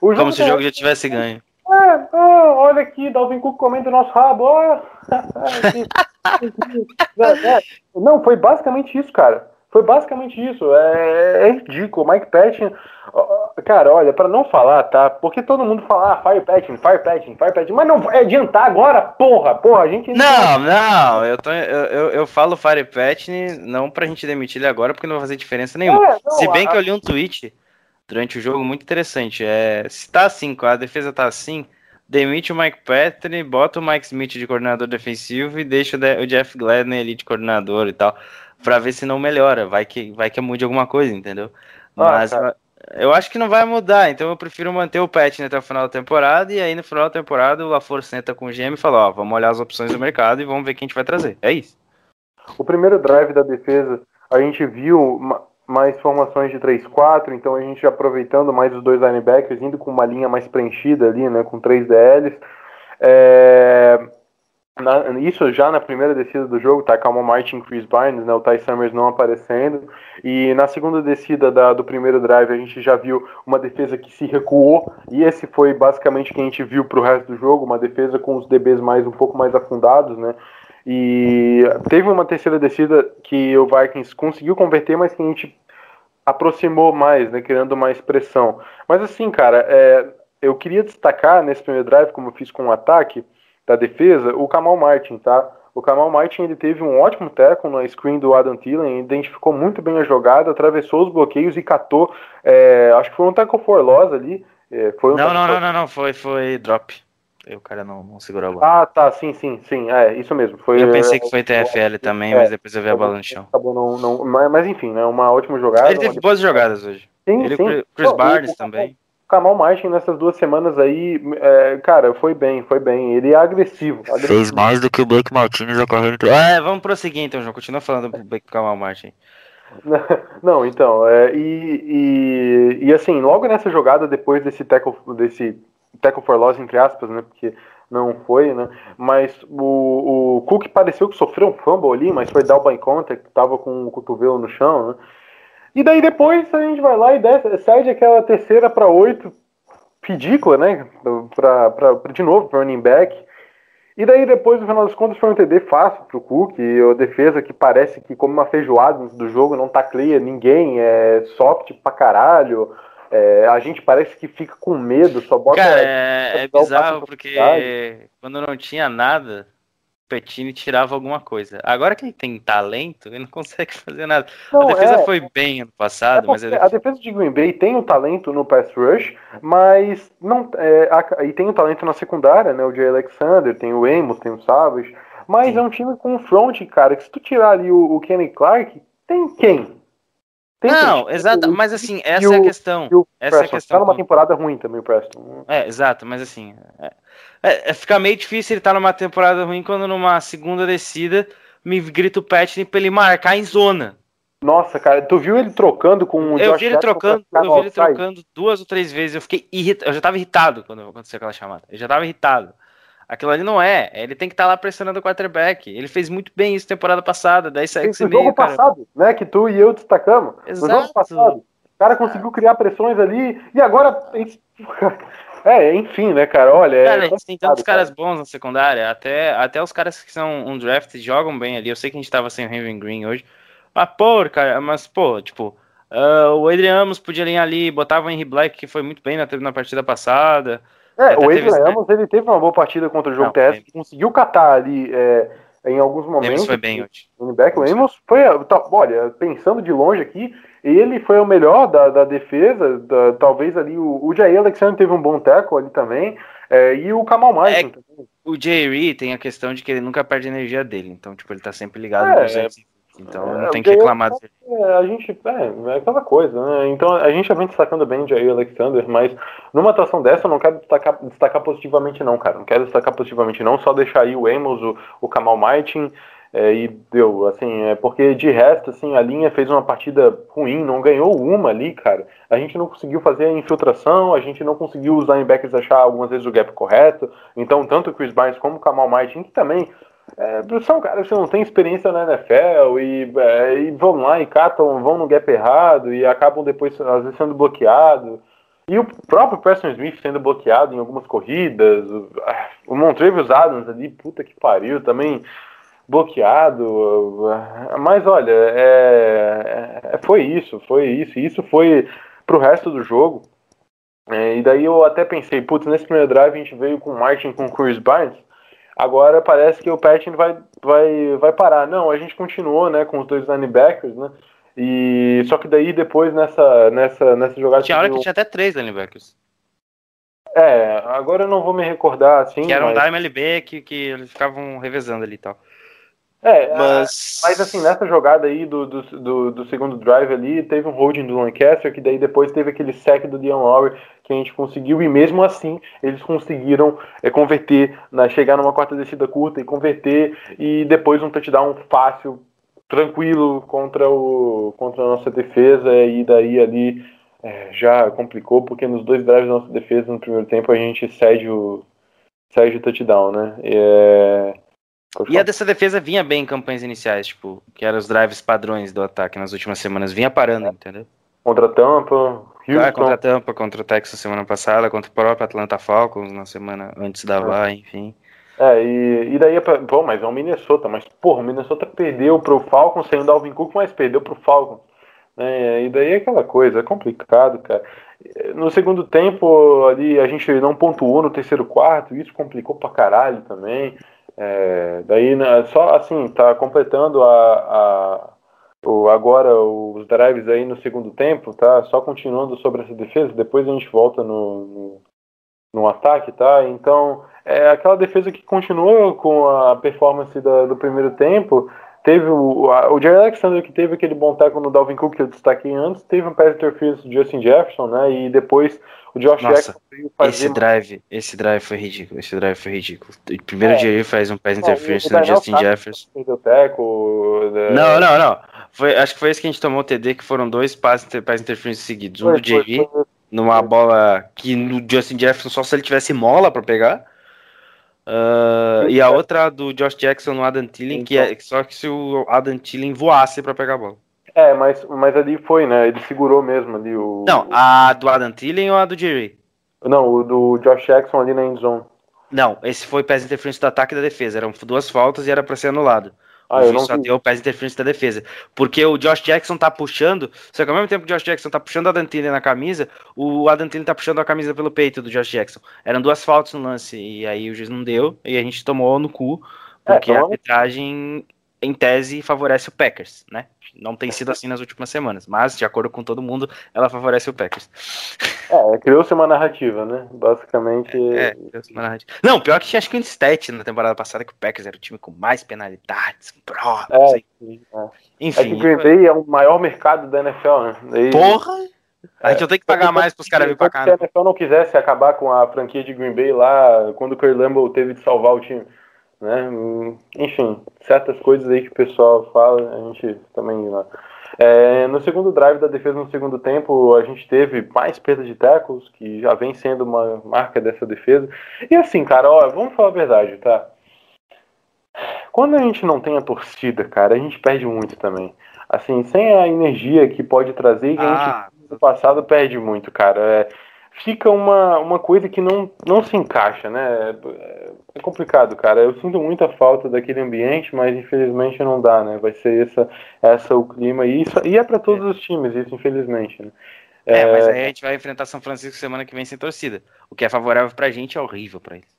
O Como se o jogo já tivesse ganho. É, oh, olha aqui, Dalvin Cook comendo nosso rabo. Oh. Não, foi basicamente isso, cara. Foi basicamente isso. É, é ridículo. Mike Patton. Cara, olha, para não falar, tá? Porque todo mundo fala, ah, Fire Patton, Fire Patton, Fire Patton. Mas não vai adiantar agora, porra, porra. A gente. Não, não, eu, tô, eu, eu, eu falo Fire Patton não pra gente demitir ele agora, porque não vai fazer diferença nenhuma. É, não, Se bem a... que eu li um tweet durante o jogo muito interessante. É, se tá assim, a defesa tá assim, demite o Mike Patton, bota o Mike Smith de coordenador defensivo e deixa o Jeff Gladney ali de coordenador e tal para ver se não melhora. Vai que, vai que mude alguma coisa, entendeu? Ah, Mas eu acho que não vai mudar, então eu prefiro manter o Pet até o final da temporada. E aí no final da temporada o LaFleur senta com o GM e fala: Ó, vamos olhar as opções do mercado e vamos ver quem a gente vai trazer. É isso. O primeiro drive da defesa, a gente viu mais formações de 3-4, então a gente aproveitando mais os dois linebackers, indo com uma linha mais preenchida ali, né, com três DLs. É, na, isso já na primeira descida do jogo, tá? Calma Martin Chris Barnes, né? O Ty Summers não aparecendo. E na segunda descida da, do primeiro drive, a gente já viu uma defesa que se recuou. E esse foi basicamente o que a gente viu pro resto do jogo, uma defesa com os DBs mais um pouco mais afundados, né? E teve uma terceira descida que o Vikings conseguiu converter, mas que a gente aproximou mais, né? Criando mais pressão. Mas assim, cara, é, eu queria destacar nesse primeiro drive, como eu fiz com o ataque da defesa, o Kamal Martin, tá? O Kamal Martin ele teve um ótimo tackle na screen do Adam Thielen, identificou muito bem a jogada, atravessou os bloqueios e catou, é, acho que foi um tackle for loss ali. É, foi um Não, não, tackle não, não, não, foi, foi drop. Aí o cara não, não segurou a bola. Ah, tá, sim, sim, sim, é, isso mesmo. Foi, Eu pensei que foi TFL também, é, mas depois eu vi a bola no chão. Acabou não, não mas, mas enfim, né, uma ótima jogada. Ele teve boas jogadas hoje. Sim, Ele e sim. o Chris Não, Barnes o- também. O Kamal Martin nessas duas semanas aí, é, cara, foi bem, foi bem. Ele é agressivo. agressivo. mais do que o Blake Martinez a carreira É, vamos prosseguir então, João. Continua falando do Blake Kamal Martin. Não, então, é, e, e, e assim, logo nessa jogada, depois desse tackle, desse tackle for loss, entre aspas, né, porque não foi, né, mas o, o Cook pareceu que sofreu um fumble ali, mas foi down by contact, tava com o cotovelo no chão, né, e daí depois a gente vai lá e desce, cede aquela terceira para oito, ridícula, né, pra, pra, de novo, pro running back, e daí depois, no final das contas, foi um TD fácil pro Cook, e a defesa que parece que come uma feijoada do jogo, não tacleia ninguém, é soft pra caralho, é, a gente parece que fica com medo, só bota... Cara, é, é bizarro porque quando não tinha nada, o Petini tirava alguma coisa. Agora que ele tem talento, ele não consegue fazer nada. Não, a defesa é, foi bem ano é passado, mas a porque a defesa de Green Bay tem o talento no pass rush, mas não é, a- e tem o talento na secundária, né? O Jay Alexander, tem o Amos, tem o Savage, mas Sim. é um time com front, cara, que se tu tirar ali o, o Kenny Clark, tem quem? Não, exato, mas assim, essa é a questão. Essa é a questão. Tá numa temporada ruim também o Preston. É, exato, mas assim. É, é, é- fica meio difícil ele estar numa temporada ruim quando numa segunda descida me grita o Petini pra ele marcar em zona. Nossa, cara, tu viu ele trocando com o Eu Josh vi ele trocando, eu vi ele outside? trocando duas ou três vezes. Eu fiquei irritado. Eu já tava irritado quando aconteceu aquela chamada. Eu já tava irritado. Aquilo ali não é. Ele tem que estar lá pressionando o quarterback. Ele fez muito bem isso temporada passada. Daí saiu Esse esse jogo meio, cara. passado, né, que tu e eu destacamos. No jogo Exato. passado. O cara conseguiu criar pressões ali e agora. É, enfim, né, cara? Olha. Cara, é a gente tem tantos caras bons na secundária, até, até os caras que são um draft jogam bem ali. Eu sei que a gente tava sem o Henry Green hoje. Mas, pô, cara, mas, pô, tipo, ah, o Adrian Amos podia alinhar ali, botava o Henry Black, que foi muito bem na, na partida passada. É, o Adrian Amos, ele teve uma boa partida contra o jogo terrestre, conseguiu catar ali é, em alguns momentos. Amos foi bem hoje. Back, o Amos foi, tá, olha, pensando de longe aqui, ele foi o melhor da, da defesa, da- talvez ali o, o Jair Alexander teve um bom tackle ali também, é, e o Kamal Martin também. O Jerry tem a questão de que ele nunca perde a energia dele, então, tipo, ele tá sempre ligado É, no 220. Então, é, não tem que reclamar dele. É, a gente, é, é aquela coisa, né? Então a gente já vem destacando bem o Jair Alexander, mas numa atuação dessa eu não quero destacar, destacar positivamente não, cara. Não quero destacar positivamente não, só deixar aí o Amos, o, o Kamal Martin é, e deu, assim, é porque de resto, assim, a linha fez uma partida ruim, não ganhou uma ali, cara. A gente não conseguiu fazer a infiltração, a gente não conseguiu os linebackers achar algumas vezes o gap correto. Então, tanto o Chris Barnes como o Kamal Martin, que também é, são caras que não têm experiência na NFL e, é, e vão lá e catam, vão no gap errado e acabam depois, às vezes, sendo bloqueados. E o próprio Preston Smith sendo bloqueado em algumas corridas. O, ah, o Montrevious Adams ali, puta que pariu, também bloqueado. Mas olha, é, é- foi isso, foi isso. Isso foi pro resto do jogo. É, e daí eu até pensei, putz, nesse primeiro drive a gente veio com Martin com Chris Barnes. Agora parece que o Patton vai, vai, vai parar. Não, a gente continuou né, com os dois linebackers, né? E só que daí depois nessa, nessa, nessa jogada. Tinha hora que tinha até três linebackers. É, agora eu não vou me recordar assim. Que eram mas... da MLB que, que eles ficavam revezando ali e tal. É, Mas. Mas assim, nessa jogada aí do, do, do, do segundo drive ali, teve um holding do Lancaster, que daí depois teve aquele sec do Dion Lowry que a gente conseguiu, e mesmo assim eles conseguiram é, converter, na, chegar numa quarta descida curta e converter, e depois um touchdown fácil, tranquilo contra, o, contra a nossa defesa, e daí ali é, já complicou, porque nos dois drives da nossa defesa no primeiro tempo a gente cede o, cede o touchdown, né? É... E a dessa defesa vinha bem em campanhas iniciais, tipo, que eram os drives padrões do ataque nas últimas semanas. Vinha parando, entendeu? Contra a Tampa, Ah, Houston. contra a Tampa, contra o Texas semana passada, contra o próprio Atlanta Falcons na semana antes da VA, enfim. É, e, e daí, é pra- pô, mas é o Minnesota, mas porra, o Minnesota perdeu pro Falcons sem o Dalvin Cook, mas perdeu pro Falcons. Né? E daí é aquela coisa, é complicado, cara. No segundo tempo, ali, a gente não pontuou no terceiro quarto, isso complicou pra caralho também. É, daí, né, só assim, tá completando a, a, o, agora os drives aí no segundo tempo, tá? Só continuando sobre essa defesa, depois a gente volta no, no, no ataque, tá? Então, é aquela defesa que continua com a performance da, do primeiro tempo. Teve o, o Jerry Alexander que teve aquele bom tackle no Dalvin Cook que eu destaquei antes, teve um pass interference do Justin Jefferson, né? E depois o Josh Nossa, Jackson veio fazer Esse drive, esse drive foi ridículo. Esse drive foi ridículo. O primeiro É. dia ele faz um pass interference no Justin Jefferson. tackle. né? Não, não, não. Foi, acho que foi esse que a gente tomou o TD, que foram dois passes pass interference seguidos. Um Foi, do foi, Jerry, foi. numa bola que no Justin Jefferson só se ele tivesse mola pra pegar. Ah, e a outra do Josh Jackson no Adam Thielen, que é só que se o Adam Thielen voasse pra pegar a bola. É, mas, mas ali foi, né? Ele segurou mesmo ali o. Não, a do Adam Thielen ou a do Jerry? Não, o do Josh Jackson ali na endzone. Não, esse foi pass interference do ataque e da defesa. Eram duas faltas e era pra ser anulado. Ah, o só vi. deu o pass interference da defesa. Porque o Josh Jackson tá puxando, só que ao mesmo tempo que o Josh Jackson tá puxando o Adam Thielen na camisa, o Adam Thielen tá puxando a camisa pelo peito do Josh Jackson. Eram duas faltas no lance, e aí o juiz não deu, e a gente tomou no cu, porque É, a então- arbitragem, em tese, favorece o Packers, né? Não tem sido assim nas últimas semanas, mas, de acordo com todo mundo, ela favorece o Packers. É, criou-se uma narrativa, né? Basicamente. É, Deus, mano. não, pior que tinha acho que um stat na temporada passada que o Packers era o time com mais penalidades, não É, sei. sim, é. É Enfim, que Green Bay é o maior mercado da NFL, né? Daí- porra! A gente não tem que pagar mais pros caras virem pra cá. Se a né? NFL não quisesse acabar com a franquia de Green Bay lá, quando o Curry Lambeau teve de salvar o time. Né? Enfim, certas coisas aí que o pessoal fala, a gente também. Né? É, no segundo drive da defesa, no segundo tempo, a gente teve mais perda de tackles, que já vem sendo uma marca dessa defesa. E assim, cara, ó, vamos falar a verdade, tá? Quando a gente não tem a torcida, cara, a gente perde muito também. Assim, sem a energia que pode trazer, que a gente Ah, no passado perde muito, cara. É, fica uma, uma coisa que não, não se encaixa, né? É, é complicado, cara. Eu sinto muita falta daquele ambiente, mas infelizmente não dá, né? Vai ser essa, essa o clima. E, isso, e é para todos os times, isso, infelizmente. Né? é, mas aí a gente vai enfrentar São Francisco semana que vem sem torcida. O que é favorável pra gente é horrível pra eles.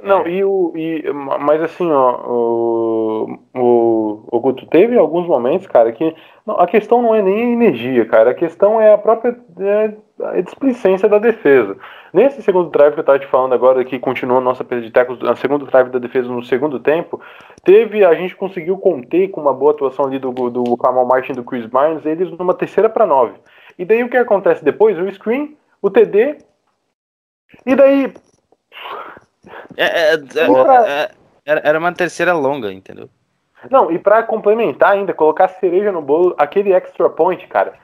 Não, e o. E, mas assim, ó, o, o, o Guto, teve alguns momentos, cara, que. Não, a questão não é nem a energia, cara. A questão é a própria é, a displicência da defesa. Nesse segundo drive que eu tava te falando agora, que continuou a nossa perda de tackles, a segundo drive da defesa no segundo tempo, teve. A gente conseguiu conter com uma boa atuação ali do, do Kamal Martin e do Chris Barnes, eles numa terceira para nove. E daí o que acontece depois? O screen, o TD. E daí, É, é, é, Porra. é, era, era uma terceira longa, entendeu? Não, e pra complementar ainda, colocar cereja no bolo, aquele extra point, cara,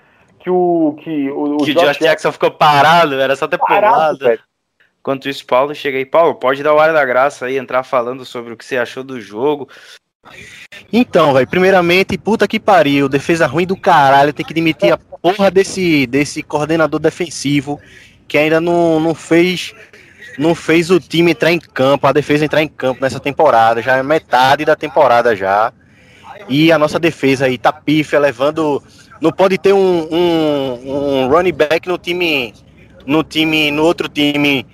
que o que o, o que o Josh Jackson ficou parado, era só ter parado, pulado. velho. Enquanto isso, Paulo chega aí. Paulo, pode dar o ar da graça aí, entrar falando sobre o que você achou do jogo. Então, velho, primeiramente, puta que pariu, defesa ruim do caralho, tem que demitir a porra desse, desse coordenador defensivo que ainda não, não fez não fez o time entrar em campo, a defesa entrar em campo nessa temporada, já é metade da temporada já. E a nossa defesa aí tá pífia, levando. Não pode ter um, um, um running back no time. No time. No outro time.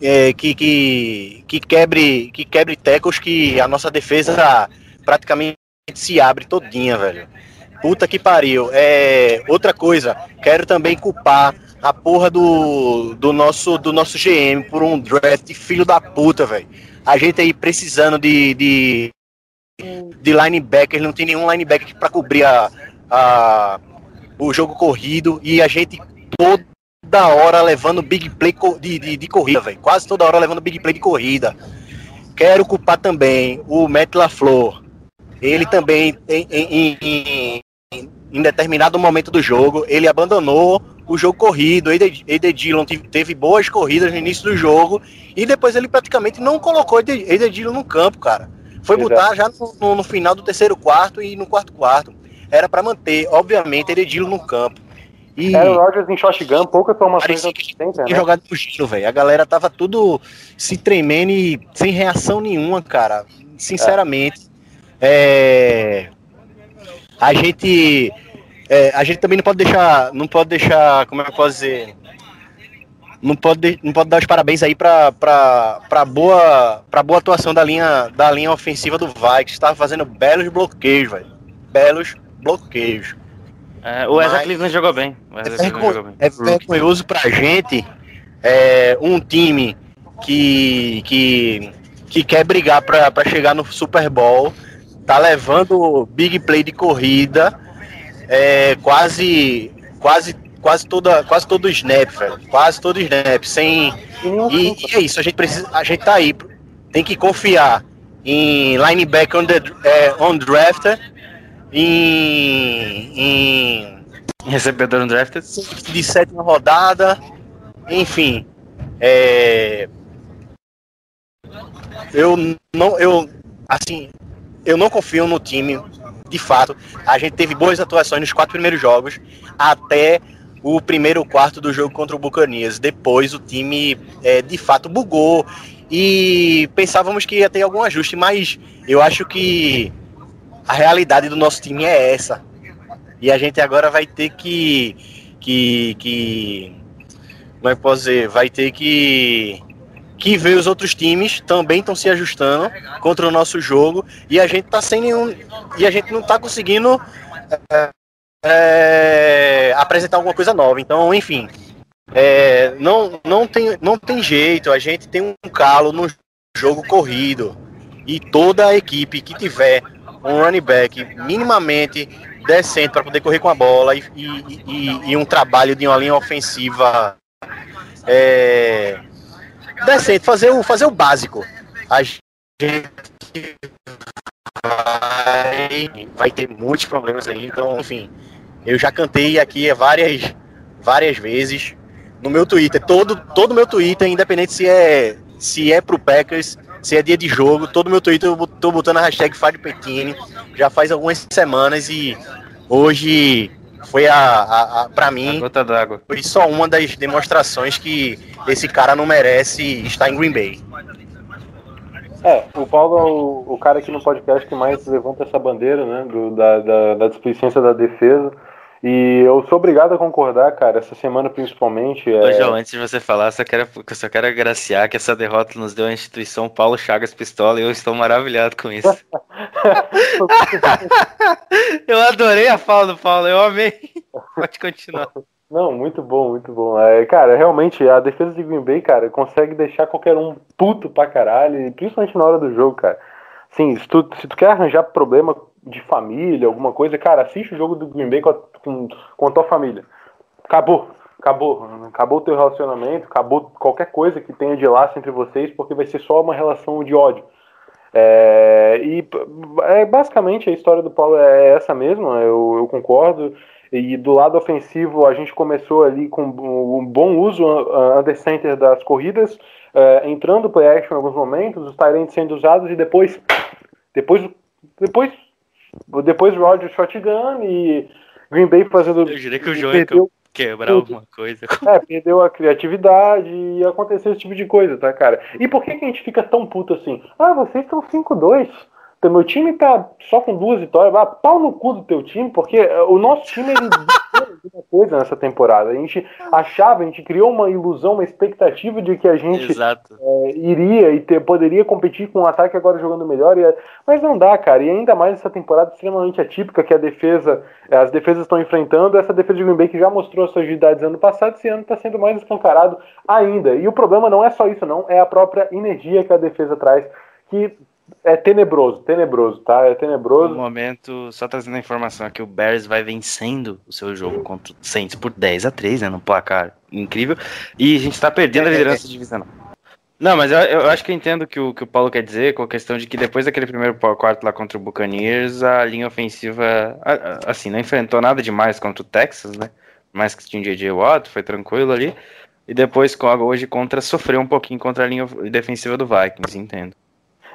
é, que, que, que quebre. Que quebre tecos que a nossa defesa praticamente se abre todinha, velho. Puta que pariu. É, outra coisa, quero também culpar a porra do, do, nosso, do nosso GM por um draft filho da puta, velho. A gente aí precisando de, de, de linebacker, não tem nenhum linebacker pra cobrir a, a, o jogo corrido e a gente toda hora levando big play de, de, de corrida, velho. Quase toda hora levando big play de corrida. Quero culpar também o Matt LaFleur. Ele também, em, em, em, em- determinado momento do jogo, ele abandonou o jogo corrido. Ed Dillon teve boas corridas no início do jogo e depois ele praticamente não colocou Ed Dillon no campo, cara. Foi Exato. botar já no, no- no final do terceiro quarto e no quarto quarto. Era pra manter, obviamente, Ed Dillon no campo. E Era o Rodgers em shotgun, poucas formações consistentes, tinha né? jogado no giro, velho. A galera tava tudo se tremendo e sem reação nenhuma, cara. Sinceramente. É... A gente. é, a gente também não pode deixar. Não pode deixar. Como é que eu posso dizer? não pode, não pode dar os parabéns aí para para boa para boa atuação da linha da linha ofensiva do Vikings, estava fazendo belos bloqueios, velho. Belos bloqueios. É, o Ezra Cleveland jogou bem. O É, jogou bem. é vergonhoso pra gente é, um time que, que, que quer brigar pra, pra chegar no Super Bowl, tá levando big play de corrida, é, quase, quase, quase, toda, quase todo o snap, velho. Quase todo o snap, sem. E E, e é isso, a gente precisa. A gente tá aí. Tem que confiar em linebacker on, the, é, on drafter, em, em Recebedor undrafted. de sétima rodada, enfim. É... Eu não, eu assim, eu não confio no time, de fato. A gente teve boas atuações nos quatro primeiros jogos, até o primeiro quarto do jogo contra o Buccaneers. Depois o time, é, de fato, bugou e pensávamos que ia ter algum ajuste, mas eu acho que a realidade do nosso time é essa. E a gente agora vai ter que. que. que como é que posso dizer? Vai ter que. que ver os outros times também estão se ajustando contra o nosso jogo. E a gente tá sem nenhum. E a gente não tá conseguindo. é, é, apresentar alguma coisa nova. Então, enfim. é, não, não, tem, não tem jeito. A gente tem um calo no jogo corrido. E toda a equipe que tiver um running back minimamente decente para poder correr com a bola e, e- e- e um trabalho de uma linha ofensiva é, decente, fazer o, fazer o básico. A gente vai, vai ter muitos problemas aí, então, enfim, eu já cantei aqui várias, várias vezes no meu Twitter, todo todo meu Twitter, independente se é se é pro Packers, se é dia de jogo, todo meu Twitter eu tô botando a hashtag Fábio Pettini, já faz algumas semanas e hoje foi a, a, a para A mim gota d'água. foi só uma das demonstrações que esse cara não merece estar em Green Bay. É, o Paulo é o, o cara aqui no podcast que mais levanta essa bandeira, né, do- da, da, da displicência da defesa. E eu sou obrigado a concordar, cara, essa semana principalmente. Ô, É, João, antes de você falar, só quero, eu só quero agraciar que essa derrota nos deu a instituição Paulo Chagas Pistola e eu estou maravilhado com isso. eu adorei a fala do Paulo, eu amei. Pode continuar. Não, muito bom, muito bom. É, cara, realmente, a defesa de Green Bay, cara, consegue deixar qualquer um puto pra caralho, principalmente na hora do jogo, cara. Sim, se tu, se tu quer arranjar problema de família, alguma coisa, cara, assiste o jogo do Green Bay com a, com, com a tua família. Acabou, acabou. Acabou o teu relacionamento, acabou qualquer coisa que tenha de laço entre vocês, porque vai ser só uma relação de ódio. É, e é, basicamente a história do Paulo é essa mesma, eu, eu concordo. E do lado ofensivo, a gente começou ali com um bom uso uh, under center das corridas, uh, entrando play action em alguns momentos, os Tyrants sendo usados e depois, depois, depois, depois Roger shotgun e Green Bay fazendo. Eu jurei que o João perdeu- quebrar alguma coisa. é, perdeu a criatividade e aconteceu esse tipo de coisa, tá, cara? E por que, que a gente fica tão puto assim? Ah, vocês estão 5-2. Então, meu time tá só com duas vitórias. Ah, pau no cu do teu time, porque o nosso time ele buscou alguma coisa nessa temporada. A gente achava, a gente criou uma ilusão, uma expectativa de que a gente é, iria e ter, poderia competir com o ataque agora jogando melhor, e, é- mas não dá, cara. E ainda mais essa temporada extremamente atípica que a defesa, é, as defesas estão enfrentando. Essa defesa de Green Bay que já mostrou suas agilidades ano passado, esse ano está sendo mais escancarado ainda. E o problema não é só isso, não, é a própria energia que a defesa traz, que é tenebroso, tenebroso, tá? É No tenebroso. momento, só trazendo a informação aqui, o Bears vai vencendo o seu jogo contra o Saints por 10 a 3 né, no placar incrível, e a gente tá perdendo a liderança divisional. Não, mas eu, eu acho que eu entendo que o que o Paulo quer dizer, com a questão de que depois daquele primeiro quarto lá contra o Buccaneers, a linha ofensiva, assim, não enfrentou nada demais contra o Texas, né, mais que tinha o J.J. Watt, foi tranquilo ali, e depois hoje contra, sofreu um pouquinho contra a linha defensiva do Vikings, entendo.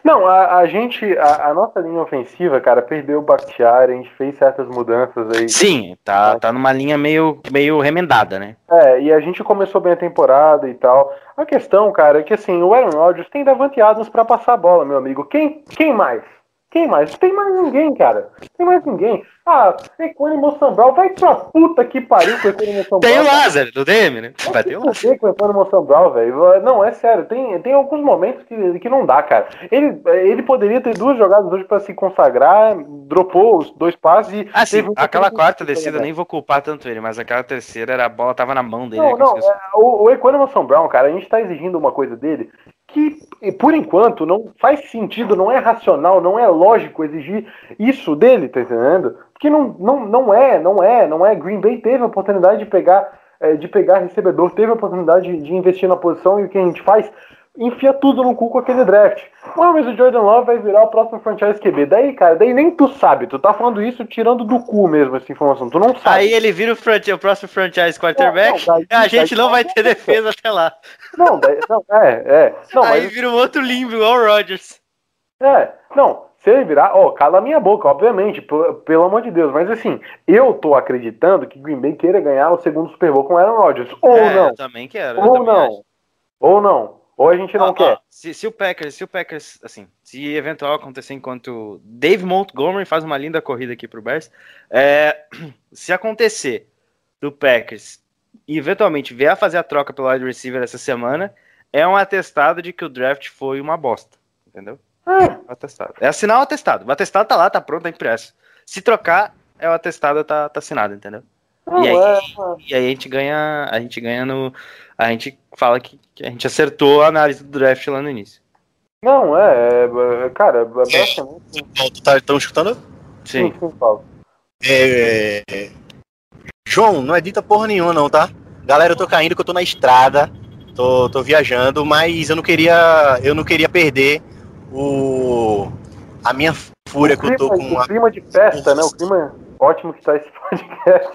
Não, a, a gente, a, a nossa linha ofensiva, cara, perdeu o Bakhtiari, a gente fez certas mudanças aí. Sim, tá, tá numa linha meio, meio remendada, né? É, e a gente começou bem a temporada e tal. A questão, cara, é que assim, o Aaron Rodgers tem Davante Adams pra passar a bola, meu amigo. Quem, quem mais? Quem mais? Tem mais ninguém, cara. Tem mais ninguém. Ah, Equanimous Sambral, vai pra puta que pariu com o Equanimous Sambral. Tem o Lázaro do DM, né? Vai ter o Lázaro. Com o Equanimous Sambral, velho. Não, é sério, tem, tem alguns momentos que, que não dá, cara. Ele, ele poderia ter duas jogadas hoje pra se consagrar, dropou os dois passes e. Assim, teve um- aquela quarta descida, nem vou culpar tanto ele, mas aquela terceira, era, a bola tava na mão dele. Não, ele não, conseguiu- é, o, o Equanimous Brown, cara, a gente tá exigindo uma coisa dele que, por enquanto, não faz sentido, não é racional, não é lógico exigir isso dele, tá entendendo? Porque não, não, não é, não é, não é. Green Bay teve a oportunidade de pegar, é, de pegar recebedor, teve a oportunidade de, de investir na posição e o que a gente faz? Enfia tudo no cu com aquele draft. Ah, mas o Jordan Love vai virar o próximo franchise QB. Daí, cara, daí nem tu sabe. Tu tá falando isso tirando do cu mesmo essa informação. Tu não sabe. Aí ele vira o, o próximo franchise quarterback, Não, não, daí- a gente daí- não vai ter defesa até lá. Não, daí- não, é, é. Não, Aí mas vira um outro limbo, igual o Rodgers. É, não, se ele virar, ó, cala a minha boca, obviamente, pelo amor de Deus, mas assim, eu tô acreditando que Green Bay queira ganhar o segundo Super Bowl com Aaron Rodgers, ou É, não, Eu também quero. ou também não, acho. ou não, ou a gente não Ó, quer. se, se o Packers, se o Packers, assim, se eventual acontecer enquanto Dave Montgomery faz uma linda corrida aqui pro Bears, é, se acontecer do Packers e eventualmente vier a fazer a troca pelo wide receiver essa semana, é um atestado de que o draft foi uma bosta, entendeu? É, Atestado. É assinar o atestado. O atestado tá lá, tá pronto, tá impresso. Se trocar, é o atestado, tá, tá assinado, entendeu? Não, E aí, é, e aí a gente ganha, a gente ganha no, a gente fala que, que a gente acertou a análise do draft lá no início. não, é, é, cara, é basicamente, Estão escutando? Sim. sim, Paulo. É, é, João, não é dita porra nenhuma, não, tá? Galera, eu tô caindo que eu tô na estrada, tô, tô viajando, mas eu não queria. Eu não queria perder o. a minha fúria o que eu tô com o a. clima de festa, né, o clima ótimo que tá esse podcast.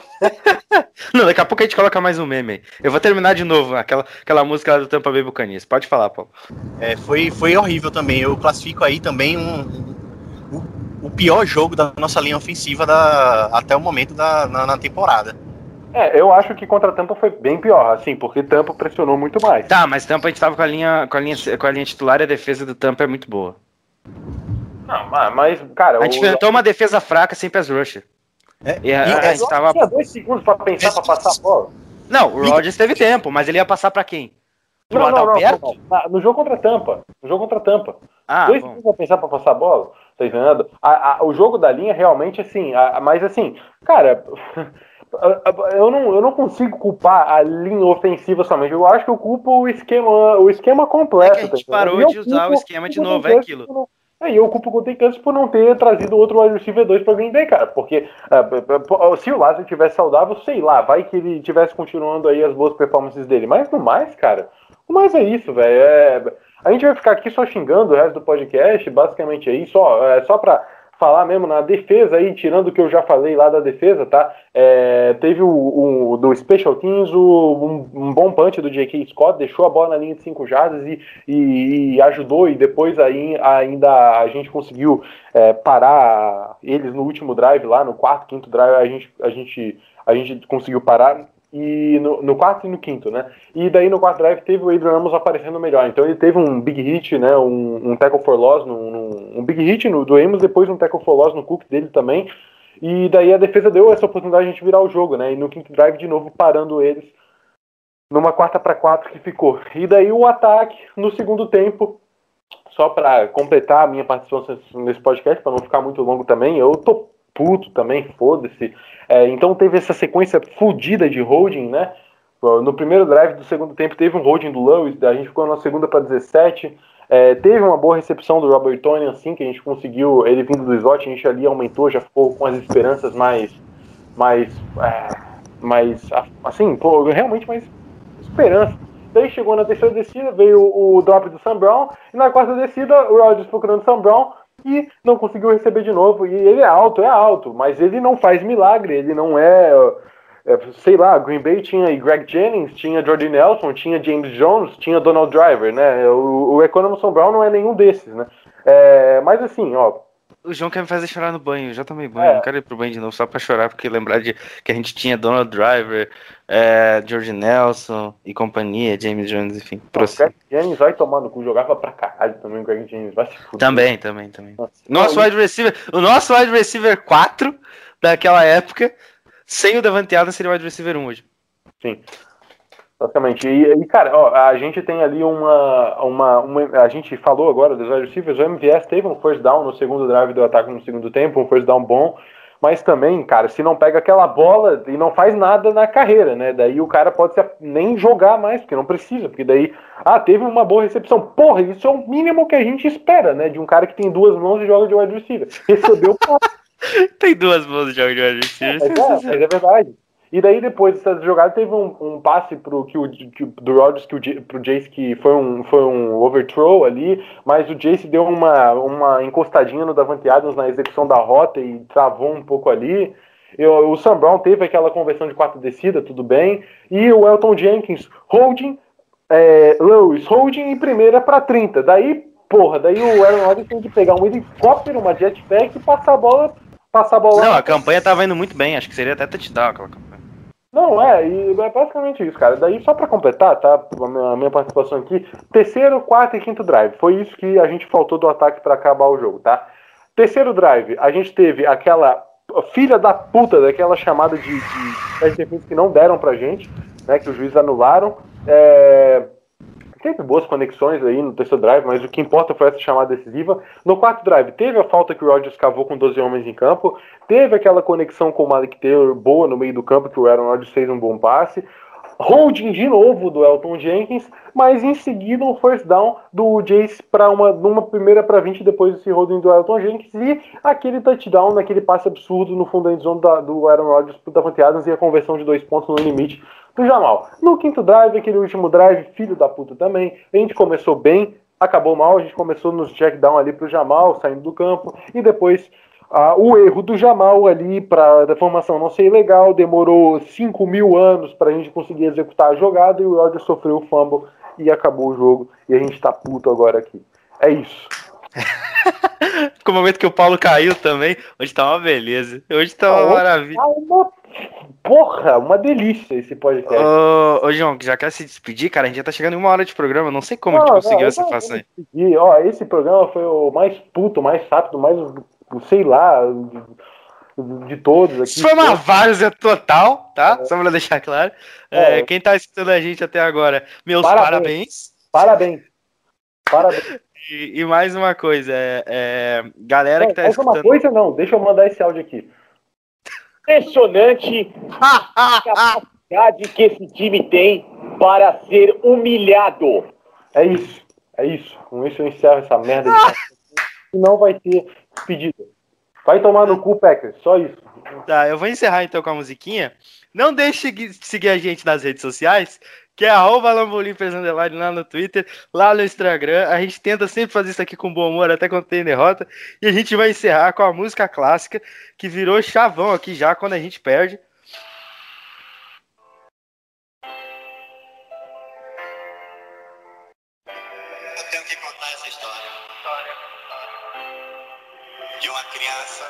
Não, daqui a pouco a gente coloca mais um meme aí. Eu vou terminar de novo aquela, aquela música lá do Tampa Bay Buccaneers. Pode falar, Paulo. É, foi, foi horrível também. Eu classifico aí também um, um- o, o pior jogo da nossa linha ofensiva da, até o momento da, na, na temporada. É, eu acho que contra a Tampa foi bem pior, assim, porque Tampa pressionou muito mais. Tá, mas Tampa a gente tava com a linha, com a linha, com a linha titular e a defesa do Tampa é muito boa. Não, mas, cara, A gente o- inventou uma defesa fraca sem pass rusher. É, E a, e- a gente tava... tinha dois segundos pra pensar pra passar a bola. Não, o Rodgers teve tempo, mas ele ia passar pra quem? Pro Não, não, não, não, No jogo contra a Tampa. No jogo contra a Tampa. Ah, Dois bom. segundos pra pensar pra passar a bola. Tá entendendo? A- a- o jogo da linha realmente, assim, a- mas assim, cara. Eu não, eu não consigo culpar a linha ofensiva somente. Eu acho que eu culpo o esquema, o esquema completo. É que a gente tá parou de usar o esquema de novo, é aquilo. Não- É, eu culpo o Golden Kansas por não ter trazido outro wide receiver 2 pra Green Bay, cara. Porque p- se o Lázaro tivesse saudável, sei lá, vai que ele tivesse continuando aí as boas performances dele. Mas no mais, cara, o mais é isso, velho. É, a gente vai ficar aqui só xingando o resto do podcast, basicamente aí, só, é, só pra falar mesmo na defesa aí, tirando o que eu já falei lá da defesa, tá? É, teve o, o do Special Teams, o, um, um bom punch do J.K. Scott, deixou a bola na linha de 5 jardas e, e, e ajudou, e depois aí, ainda a gente conseguiu é, parar eles no último drive lá, no quarto, quinto drive, a gente, a gente, a gente conseguiu parar. E no, no quarto e no quinto, né? E daí no quarto drive teve o Adrian Ramos aparecendo melhor. Então ele teve um big hit, né? Um, um tackle for loss, num, um big hit no, do Amos, depois um tackle for loss no Cook dele também. E daí a defesa deu essa oportunidade de a gente virar o jogo, né? E no quinto drive de novo parando eles numa quarta para quatro que ficou. E daí o ataque no segundo tempo, só para completar a minha participação nesse podcast, para não ficar muito longo também, eu tô puto também, foda-se. É, então teve essa sequência fodida de holding, né? No primeiro drive do segundo tempo teve um holding do Lewis, a gente ficou na segunda para 17. É, teve uma boa recepção do Robert Tony, assim, que a gente conseguiu, ele vindo do slot, a gente ali aumentou, já ficou com as esperanças mais, mais, é, mais assim, pô, realmente mais esperança. Daí chegou na terceira descida, veio o drop do Sam Brown, e na quarta descida o Rodgers procurando o Sam Brown e não conseguiu receber de novo. E ele é alto, é alto, mas ele não faz milagre, ele não é. é, sei lá, Green Bay tinha Greg Jennings, tinha Jordan Nelson, tinha James Jones, tinha Donald Driver, né? O, o Economist Brown não é nenhum desses, né? É, mas assim, ó, O João quer me fazer chorar no banho. Eu já tomei banho. É. Não quero ir pro banho de novo só pra chorar, porque lembrar de que a gente tinha Donald Driver, é, George Nelson e companhia, James Jones, enfim. O prossiga. Greg Jennings vai tomar no cu, jogava pra caralho também o Greg Jennings, vai se fuder. Também, também, também. Nossa. Nosso Não, wide receiver, o nosso wide receiver 4 daquela época, sem o Davante Adams, seria o wide receiver 1 hoje. Sim. Basicamente. E, e, cara, ó, a gente tem ali uma, uma, uma- A gente falou agora dos wide receivers. O MVS teve um first down no segundo drive do ataque no segundo tempo, um first down bom. Mas também, cara, se não pega aquela bola e não faz nada na carreira, né? Daí o cara pode nem jogar mais, porque não precisa. Porque daí, ah, teve uma boa recepção. Porra, isso é o mínimo que a gente espera, né? De um cara que tem duas mãos e joga de wide receiver. Recebeu Tem duas mãos de wide receiver. mas é, mas é verdade. E daí, depois dessa jogada, teve um, um passe pro, que o, que, do Rodgers que o, pro Jace que foi um, foi um overthrow ali, mas o Jace deu uma, uma encostadinha no Davante Adams na execução da rota e travou um pouco ali. Eu- o Sam Brown teve aquela conversão de quatro descida, tudo bem. E o Elton Jenkins, holding, é, Lewis, holding em primeira para 30. Daí, porra, daí o Aaron Rodgers tem que pegar um helicóptero, uma jetpack e passar a bola. Passar a bola Não, a campanha tava indo muito bem, acho que seria até touchdown aquela campanha. Não, é, e é basicamente isso, cara. Daí, só pra completar, tá? A minha, a minha participação aqui, terceiro, quarto e quinto drive. Foi isso que a gente faltou do ataque pra acabar o jogo, tá? Terceiro drive, a gente teve aquela filha da puta daquela chamada de, de defense que não deram pra gente, né? Que os juízes anularam. É, Teve boas conexões aí no terceiro drive, mas o que importa foi essa chamada decisiva. No quarto drive, teve a falta que o Rodgers cavou com 12 homens em campo. Teve aquela conexão com o Malik Taylor boa no meio do campo, que o Aaron Rodgers fez um bom passe. Holding de novo do Elton Jenkins, mas em seguida um first down do Jace para uma primeira para 20 depois desse holding do Elton Jenkins e aquele touchdown naquele passe absurdo no fundo da da, do Aaron Rodgers pro Davante Adams e a conversão de dois pontos no limite do Jamal. No quinto drive, aquele último drive, filho da puta também, a gente começou bem, acabou mal, a gente começou nos check down ali pro Jamal, saindo do campo, e depois ah, o erro do Jamal ali para a formação não ser legal, demorou 5 mil anos para a gente conseguir executar a jogada e o Rodgers sofreu o fumble e acabou o jogo e a gente tá puto agora aqui. É isso. Ficou o momento que o Paulo caiu também. Hoje tá uma beleza. Hoje tá uma Ah, maravilha. Ah, uma porra, uma delícia esse podcast. Ô, ô, João, já quer se despedir, cara? A gente já tá chegando em uma hora de programa. Não sei como a gente Não, conseguiu não, essa façanha. E, ó, esse programa foi o mais puto, mais rápido, mais, sei lá, de, de todos aqui. Isso foi uma várzea total, tá? Só pra deixar claro. É, É. quem tá escutando a gente até agora, meus parabéns. Parabéns. Parabéns. Parabéns. E, e mais uma coisa, é, é, galera que tá uma escutando. coisa não, deixa eu mandar esse áudio aqui. Impressionante a capacidade que esse time tem para ser humilhado. É isso, é isso. Com isso eu encerro essa merda de e não vai ter pedido. Vai tomar no cu, Packers, só isso. Tá, eu vou encerrar então com a musiquinha. Não deixe de seguir a gente nas redes sociais, que é arroba Underline lá no Twitter, lá no Instagram. A gente tenta sempre fazer isso aqui com bom humor, até quando tem derrota. E a gente vai encerrar com a música clássica, que virou chavão aqui já quando a gente perde. Eu tenho que contar essa história. De uma criança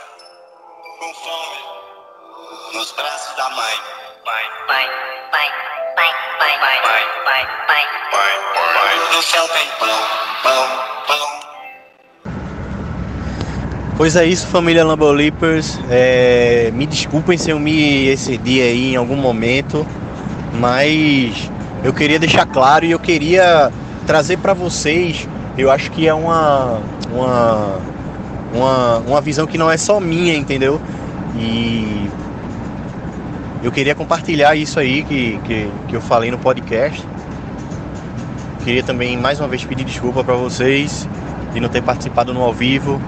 com fome nos braços da mãe. Mãe, Pai, pai, pai, pai, pai, pai, pai, pai. céu pão, pão, pão. Pois é isso, família Lambolipers. É, me desculpem se eu me excedi aí em algum momento, mas eu queria deixar claro e eu queria trazer para vocês. Eu acho que é uma, uma, uma, uma visão que não é só minha, entendeu? E eu queria compartilhar isso aí que, que, que eu falei no podcast. Queria também mais uma vez pedir desculpa para vocês de não ter participado no ao vivo.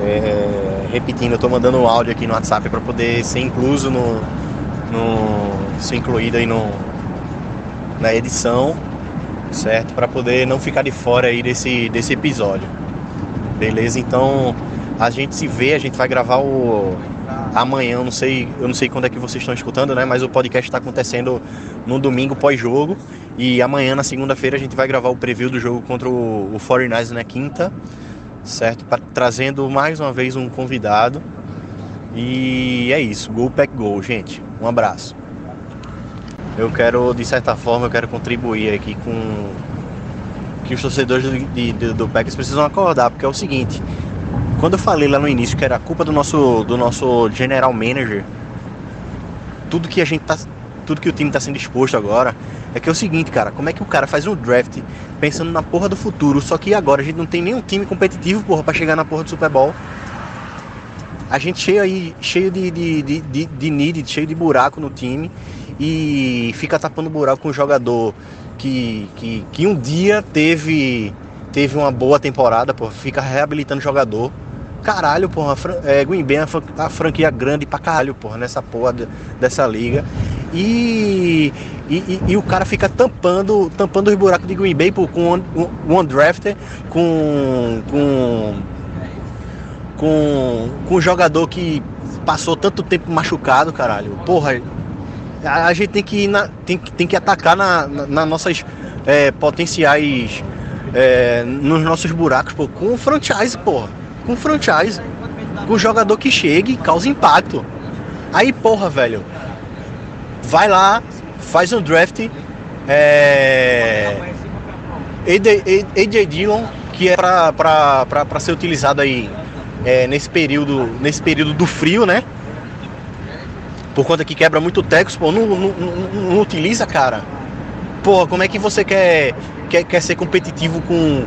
É, repetindo, eu tô mandando um áudio aqui no WhatsApp para poder ser incluso no, no ser incluído aí no na edição, certo? Para poder não ficar de fora aí desse desse episódio. Beleza? Então, a gente se vê, a gente vai gravar o amanhã, eu não sei, eu não sei quando é que vocês estão escutando, né, mas o podcast está acontecendo no domingo pós-jogo e amanhã na segunda-feira a gente vai gravar o preview do jogo contra o, o 49ers na quinta certo? Pra, trazendo mais uma vez um convidado. E é isso, Gol Pack Gol, gente. Um abraço. Eu quero, de certa forma, eu quero contribuir aqui com que os torcedores do, de, de, do Packers precisam acordar, porque é o seguinte, quando eu falei lá no início que era culpa do nosso, do nosso general manager, tudo que a gente tá. Tudo que o time tá sendo exposto agora é que é o seguinte, cara, como é que o cara faz um draft pensando na porra do futuro, só que agora a gente não tem nenhum time competitivo, porra, pra chegar na porra do Super Bowl. A gente cheio aí, cheio de, de, de, de, de need, cheio de buraco no time e fica tapando buraco com um jogador que, que, que um dia teve teve uma boa temporada, pô, fica reabilitando jogador. Caralho, porra, é, Green Bay é uma franquia grande pra caralho, porra, nessa porra de, dessa liga. E, e, e, o cara fica tampando, tampando os buracos de Green Bay pô, com um, um drafter, com, com, com, com um jogador que passou tanto tempo machucado, caralho. Porra, a, a gente tem que, na, tem, tem que atacar na, na, nas nossas é, potenciais, é, nos nossos buracos, pô, com franchise, porra. Com franchise. Com jogador que chegue e cause impacto. Aí, porra, velho. Vai lá, faz um draft. É. AJ, Dillon, que é pra, pra, pra, pra ser utilizado aí é, nesse período nesse período do frio, né? por conta que quebra muito texto, pô, não, não, não, não, utiliza, cara. Pô, como é que você quer, quer, quer ser competitivo com,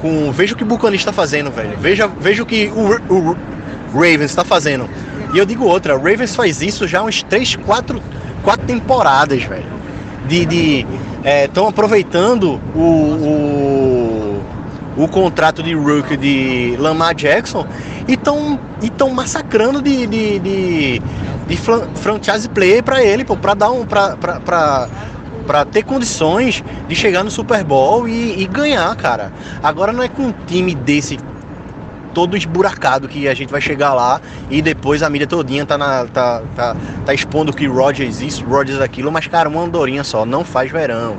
com. Veja o que o Buccaneers está fazendo, velho. Veja, veja o que o, o Ravens está fazendo. E eu digo outra, o Ravens faz isso já uns 3, 4, 4 temporadas, velho. De. Estão é, aproveitando o, o, o, contrato de rookie de Lamar Jackson e estão tão massacrando de, de, de de franchise player para ele, para dar um para ter condições de chegar no Super Bowl e, e, ganhar, cara. Agora não é com um time desse todo esburacado que a gente vai chegar lá e depois a mídia todinha tá, na, tá, tá, tá expondo que Rogers isso, Rogers aquilo, mas cara, uma andorinha só não faz verão.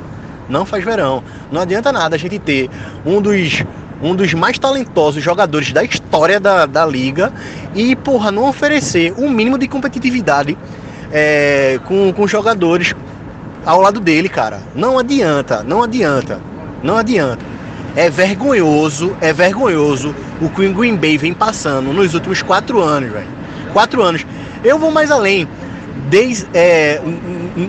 Não faz verão. Não adianta nada a gente ter um dos um dos mais talentosos jogadores da história da, da liga e, porra, não oferecer um mínimo de competitividade é, com, com jogadores ao lado dele, cara. Não adianta, não adianta, não adianta. É vergonhoso, é vergonhoso o que o Green Bay vem passando nos últimos quatro anos, velho. Quatro anos. Eu vou mais além. Desde, é,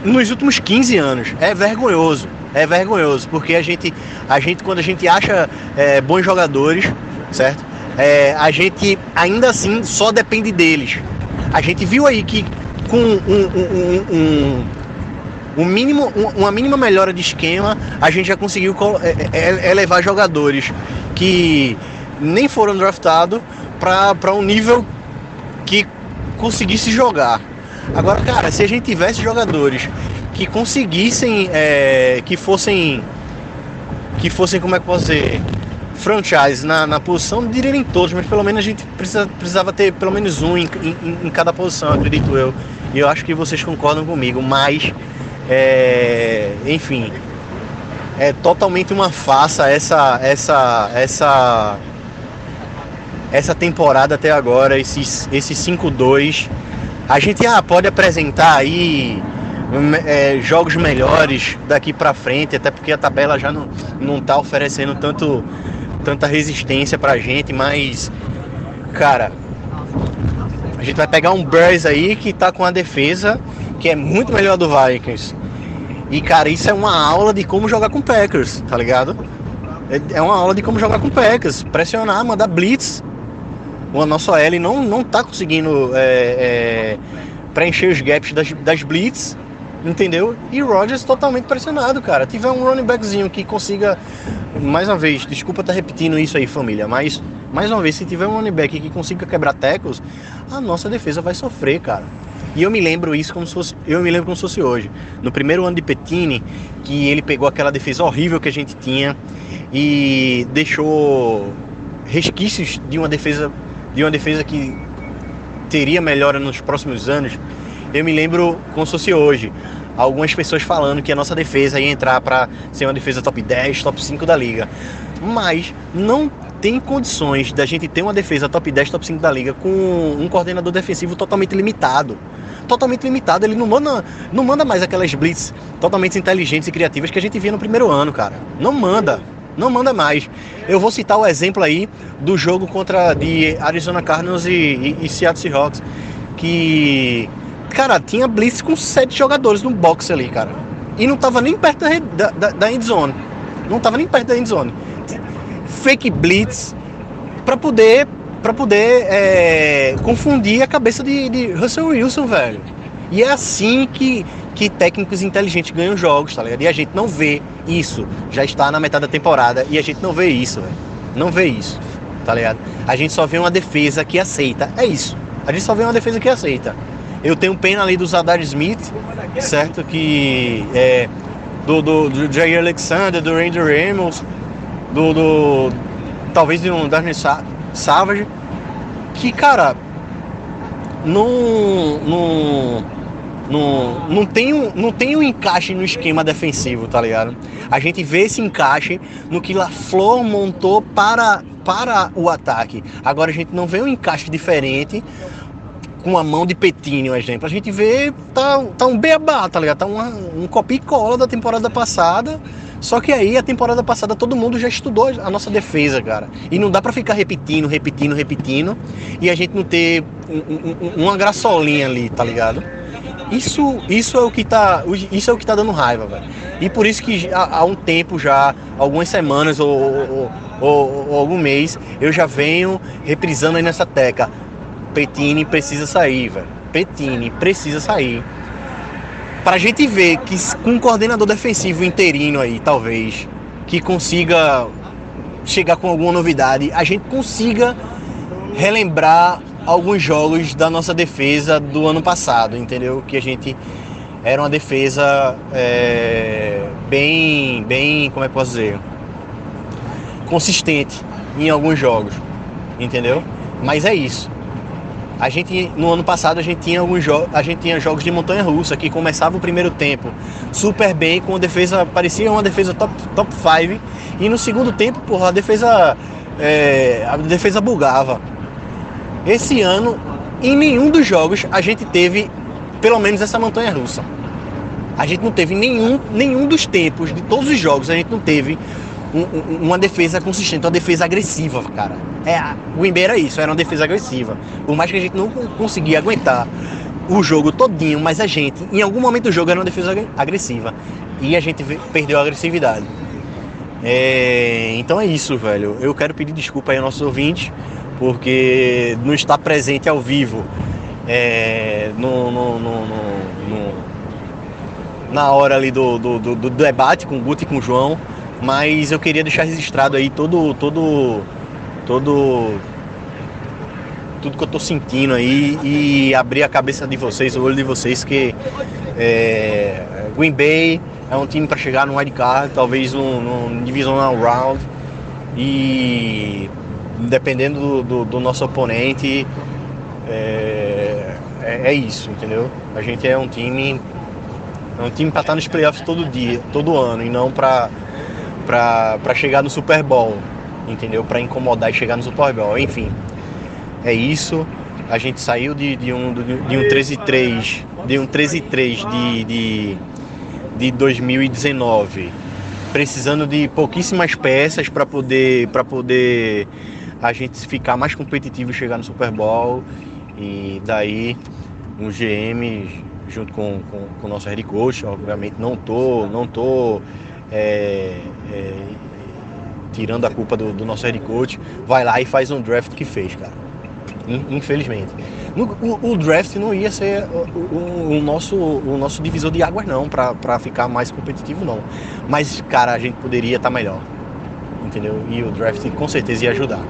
nos últimos 15 anos. É vergonhoso é vergonhoso, porque a gente, a gente quando a gente acha é, bons jogadores, certo? É, a gente ainda assim só depende deles. A gente viu aí que com um, um, um, um mínimo, uma mínima melhora de esquema, a gente já conseguiu é, é, elevar jogadores que nem foram draftados para um nível que conseguisse jogar. Agora, cara, se a gente tivesse jogadores que conseguissem, é, que fossem, que fossem, como é que posso dizer, franchise na, na posição, não diria todos, mas pelo menos a gente precisa, precisava ter pelo menos um em, em, em, cada posição, acredito eu. E eu acho que vocês concordam comigo, mas, é, enfim, é totalmente uma farsa essa, essa, essa, essa temporada até agora, esses, esses 5-2. A gente ah, pode apresentar aí é, jogos melhores daqui para frente, até porque a tabela já não, não tá oferecendo tanto, tanta resistência pra gente, mas cara, a gente vai pegar um Bears aí que tá com a defesa que é muito melhor do Vikings. E cara, isso é uma aula de como jogar com Packers, tá ligado? É, é uma aula de como jogar com Packers, pressionar, mandar blitz. O nosso L não, não tá conseguindo é, é, preencher os gaps das, das blitz entendeu? E Rodgers totalmente pressionado, cara. Tiver um running backzinho que consiga, mais uma vez, desculpa estar tá repetindo isso aí, família, mas mais uma vez, se tiver um running back que consiga quebrar tecos, a nossa defesa vai sofrer, cara. E eu me lembro isso como se fosse, eu me lembro como se fosse hoje. No primeiro ano de Petini, que ele pegou aquela defesa horrível que a gente tinha e deixou resquícios de uma defesa, de uma defesa que teria melhora nos próximos anos eu me lembro como se fosse hoje. Algumas pessoas falando que a nossa defesa ia entrar para ser uma defesa top 10, top 5 da liga. Mas não tem condições da gente ter uma defesa top 10, top 5 da liga com um coordenador defensivo totalmente limitado. Totalmente limitado, ele não manda, não manda mais aquelas blitz totalmente inteligentes e criativas que a gente via no primeiro ano, cara. Não manda. Não manda mais. Eu vou citar o exemplo aí do jogo contra de Arizona Cardinals e, e, e Seattle Seahawks, que cara, tinha blitz com sete jogadores no box ali, cara. E não tava nem perto da, da, da endzone. Não tava nem perto da endzone. Fake blitz para poder para poder é, confundir a cabeça de, de Russell Wilson, velho. E é assim que, que técnicos inteligentes ganham jogos, tá ligado? E a gente não vê isso. Já está na metade da temporada e a gente não vê isso, velho. Não vê isso, tá ligado? A gente só vê uma defesa que aceita. É isso. A gente só vê uma defesa que aceita. Eu tenho pena ali do Zadar Smith, certo? Que é do, do, do Jair Alexander, do Randy Ramos, do, do talvez de um Darnell Savage, que cara não não não, não, tem um, não tem um encaixe no esquema defensivo, tá ligado? A gente vê esse encaixe no que LaFleur montou para, para o ataque. Agora a gente não vê um encaixe diferente com a mão de Petini, um exemplo. A gente vê, tá, tá um beabá, tá ligado? Tá uma, um copia e cola da temporada passada. Só que aí, a temporada passada, todo mundo já estudou a nossa defesa, cara. E não dá para ficar repetindo, repetindo, repetindo. E a gente não ter um, um, uma graçolinha ali, tá ligado? Isso, isso é o que tá, isso é o que tá dando raiva, velho. E por isso que há, há um tempo já, algumas semanas ou, ou, ou, ou, algum mês, eu já venho reprisando aí nessa teca. Petini precisa sair, velho. Petini precisa sair. Pra gente ver que com um coordenador defensivo interino aí, talvez, que consiga chegar com alguma novidade, a gente consiga relembrar alguns jogos da nossa defesa do ano passado, entendeu? Que a gente era uma defesa é, bem, bem, como é que posso dizer, consistente em alguns jogos, entendeu? Mas é isso. A gente no ano passado a gente tinha alguns jogos, a gente tinha jogos de montanha russa que começava o primeiro tempo super bem com a defesa parecia uma defesa top top 5 e no segundo tempo, porra, a defesa é, a defesa bugava. Esse ano em nenhum dos jogos a gente teve pelo menos essa montanha russa. A gente não teve nenhum nenhum dos tempos de todos os jogos a gente não teve um, uma defesa consistente, uma defesa agressiva, cara. É, o Green era isso, era uma defesa agressiva. Por mais que a gente não conseguia aguentar o jogo todinho, mas a gente, em algum momento do jogo, era uma defesa agressiva. E a gente perdeu a agressividade. É, então é isso, velho. Eu quero pedir desculpa aí aos nossos ouvintes, porque não estar presente ao vivo é, no, no, no, na hora ali do, do, do, do debate com o Guto e com o João mas eu queria deixar registrado aí todo todo todo tudo que eu tô sentindo aí e abrir a cabeça de vocês, o olho de vocês que é, Green Bay é um time para chegar no wildcard, talvez no, divisional round e dependendo do, do, do nosso oponente é, é, é, isso, entendeu? A gente é um time é um time para estar nos playoffs todo dia, todo ano e não para para chegar no Super Bowl, entendeu? Para incomodar e chegar no Super Bowl. Enfim, é isso. A gente saiu de, de um, de um 13-3 de um 13-3 de, de, de 2019, precisando de pouquíssimas peças para poder, poder a gente ficar mais competitivo e chegar no Super Bowl. E daí um GM junto com, com, com o nosso head coach, obviamente não tô, não tô é, é, tirando a culpa do, do, nosso head coach, vai lá e faz um draft que fez, cara. Infelizmente. o, o, draft não ia ser o, o, o, nosso, o nosso divisor de águas, não, para ficar mais competitivo, não. Mas, cara, a gente poderia estar tá melhor. Entendeu? E o draft com certeza ia ajudar.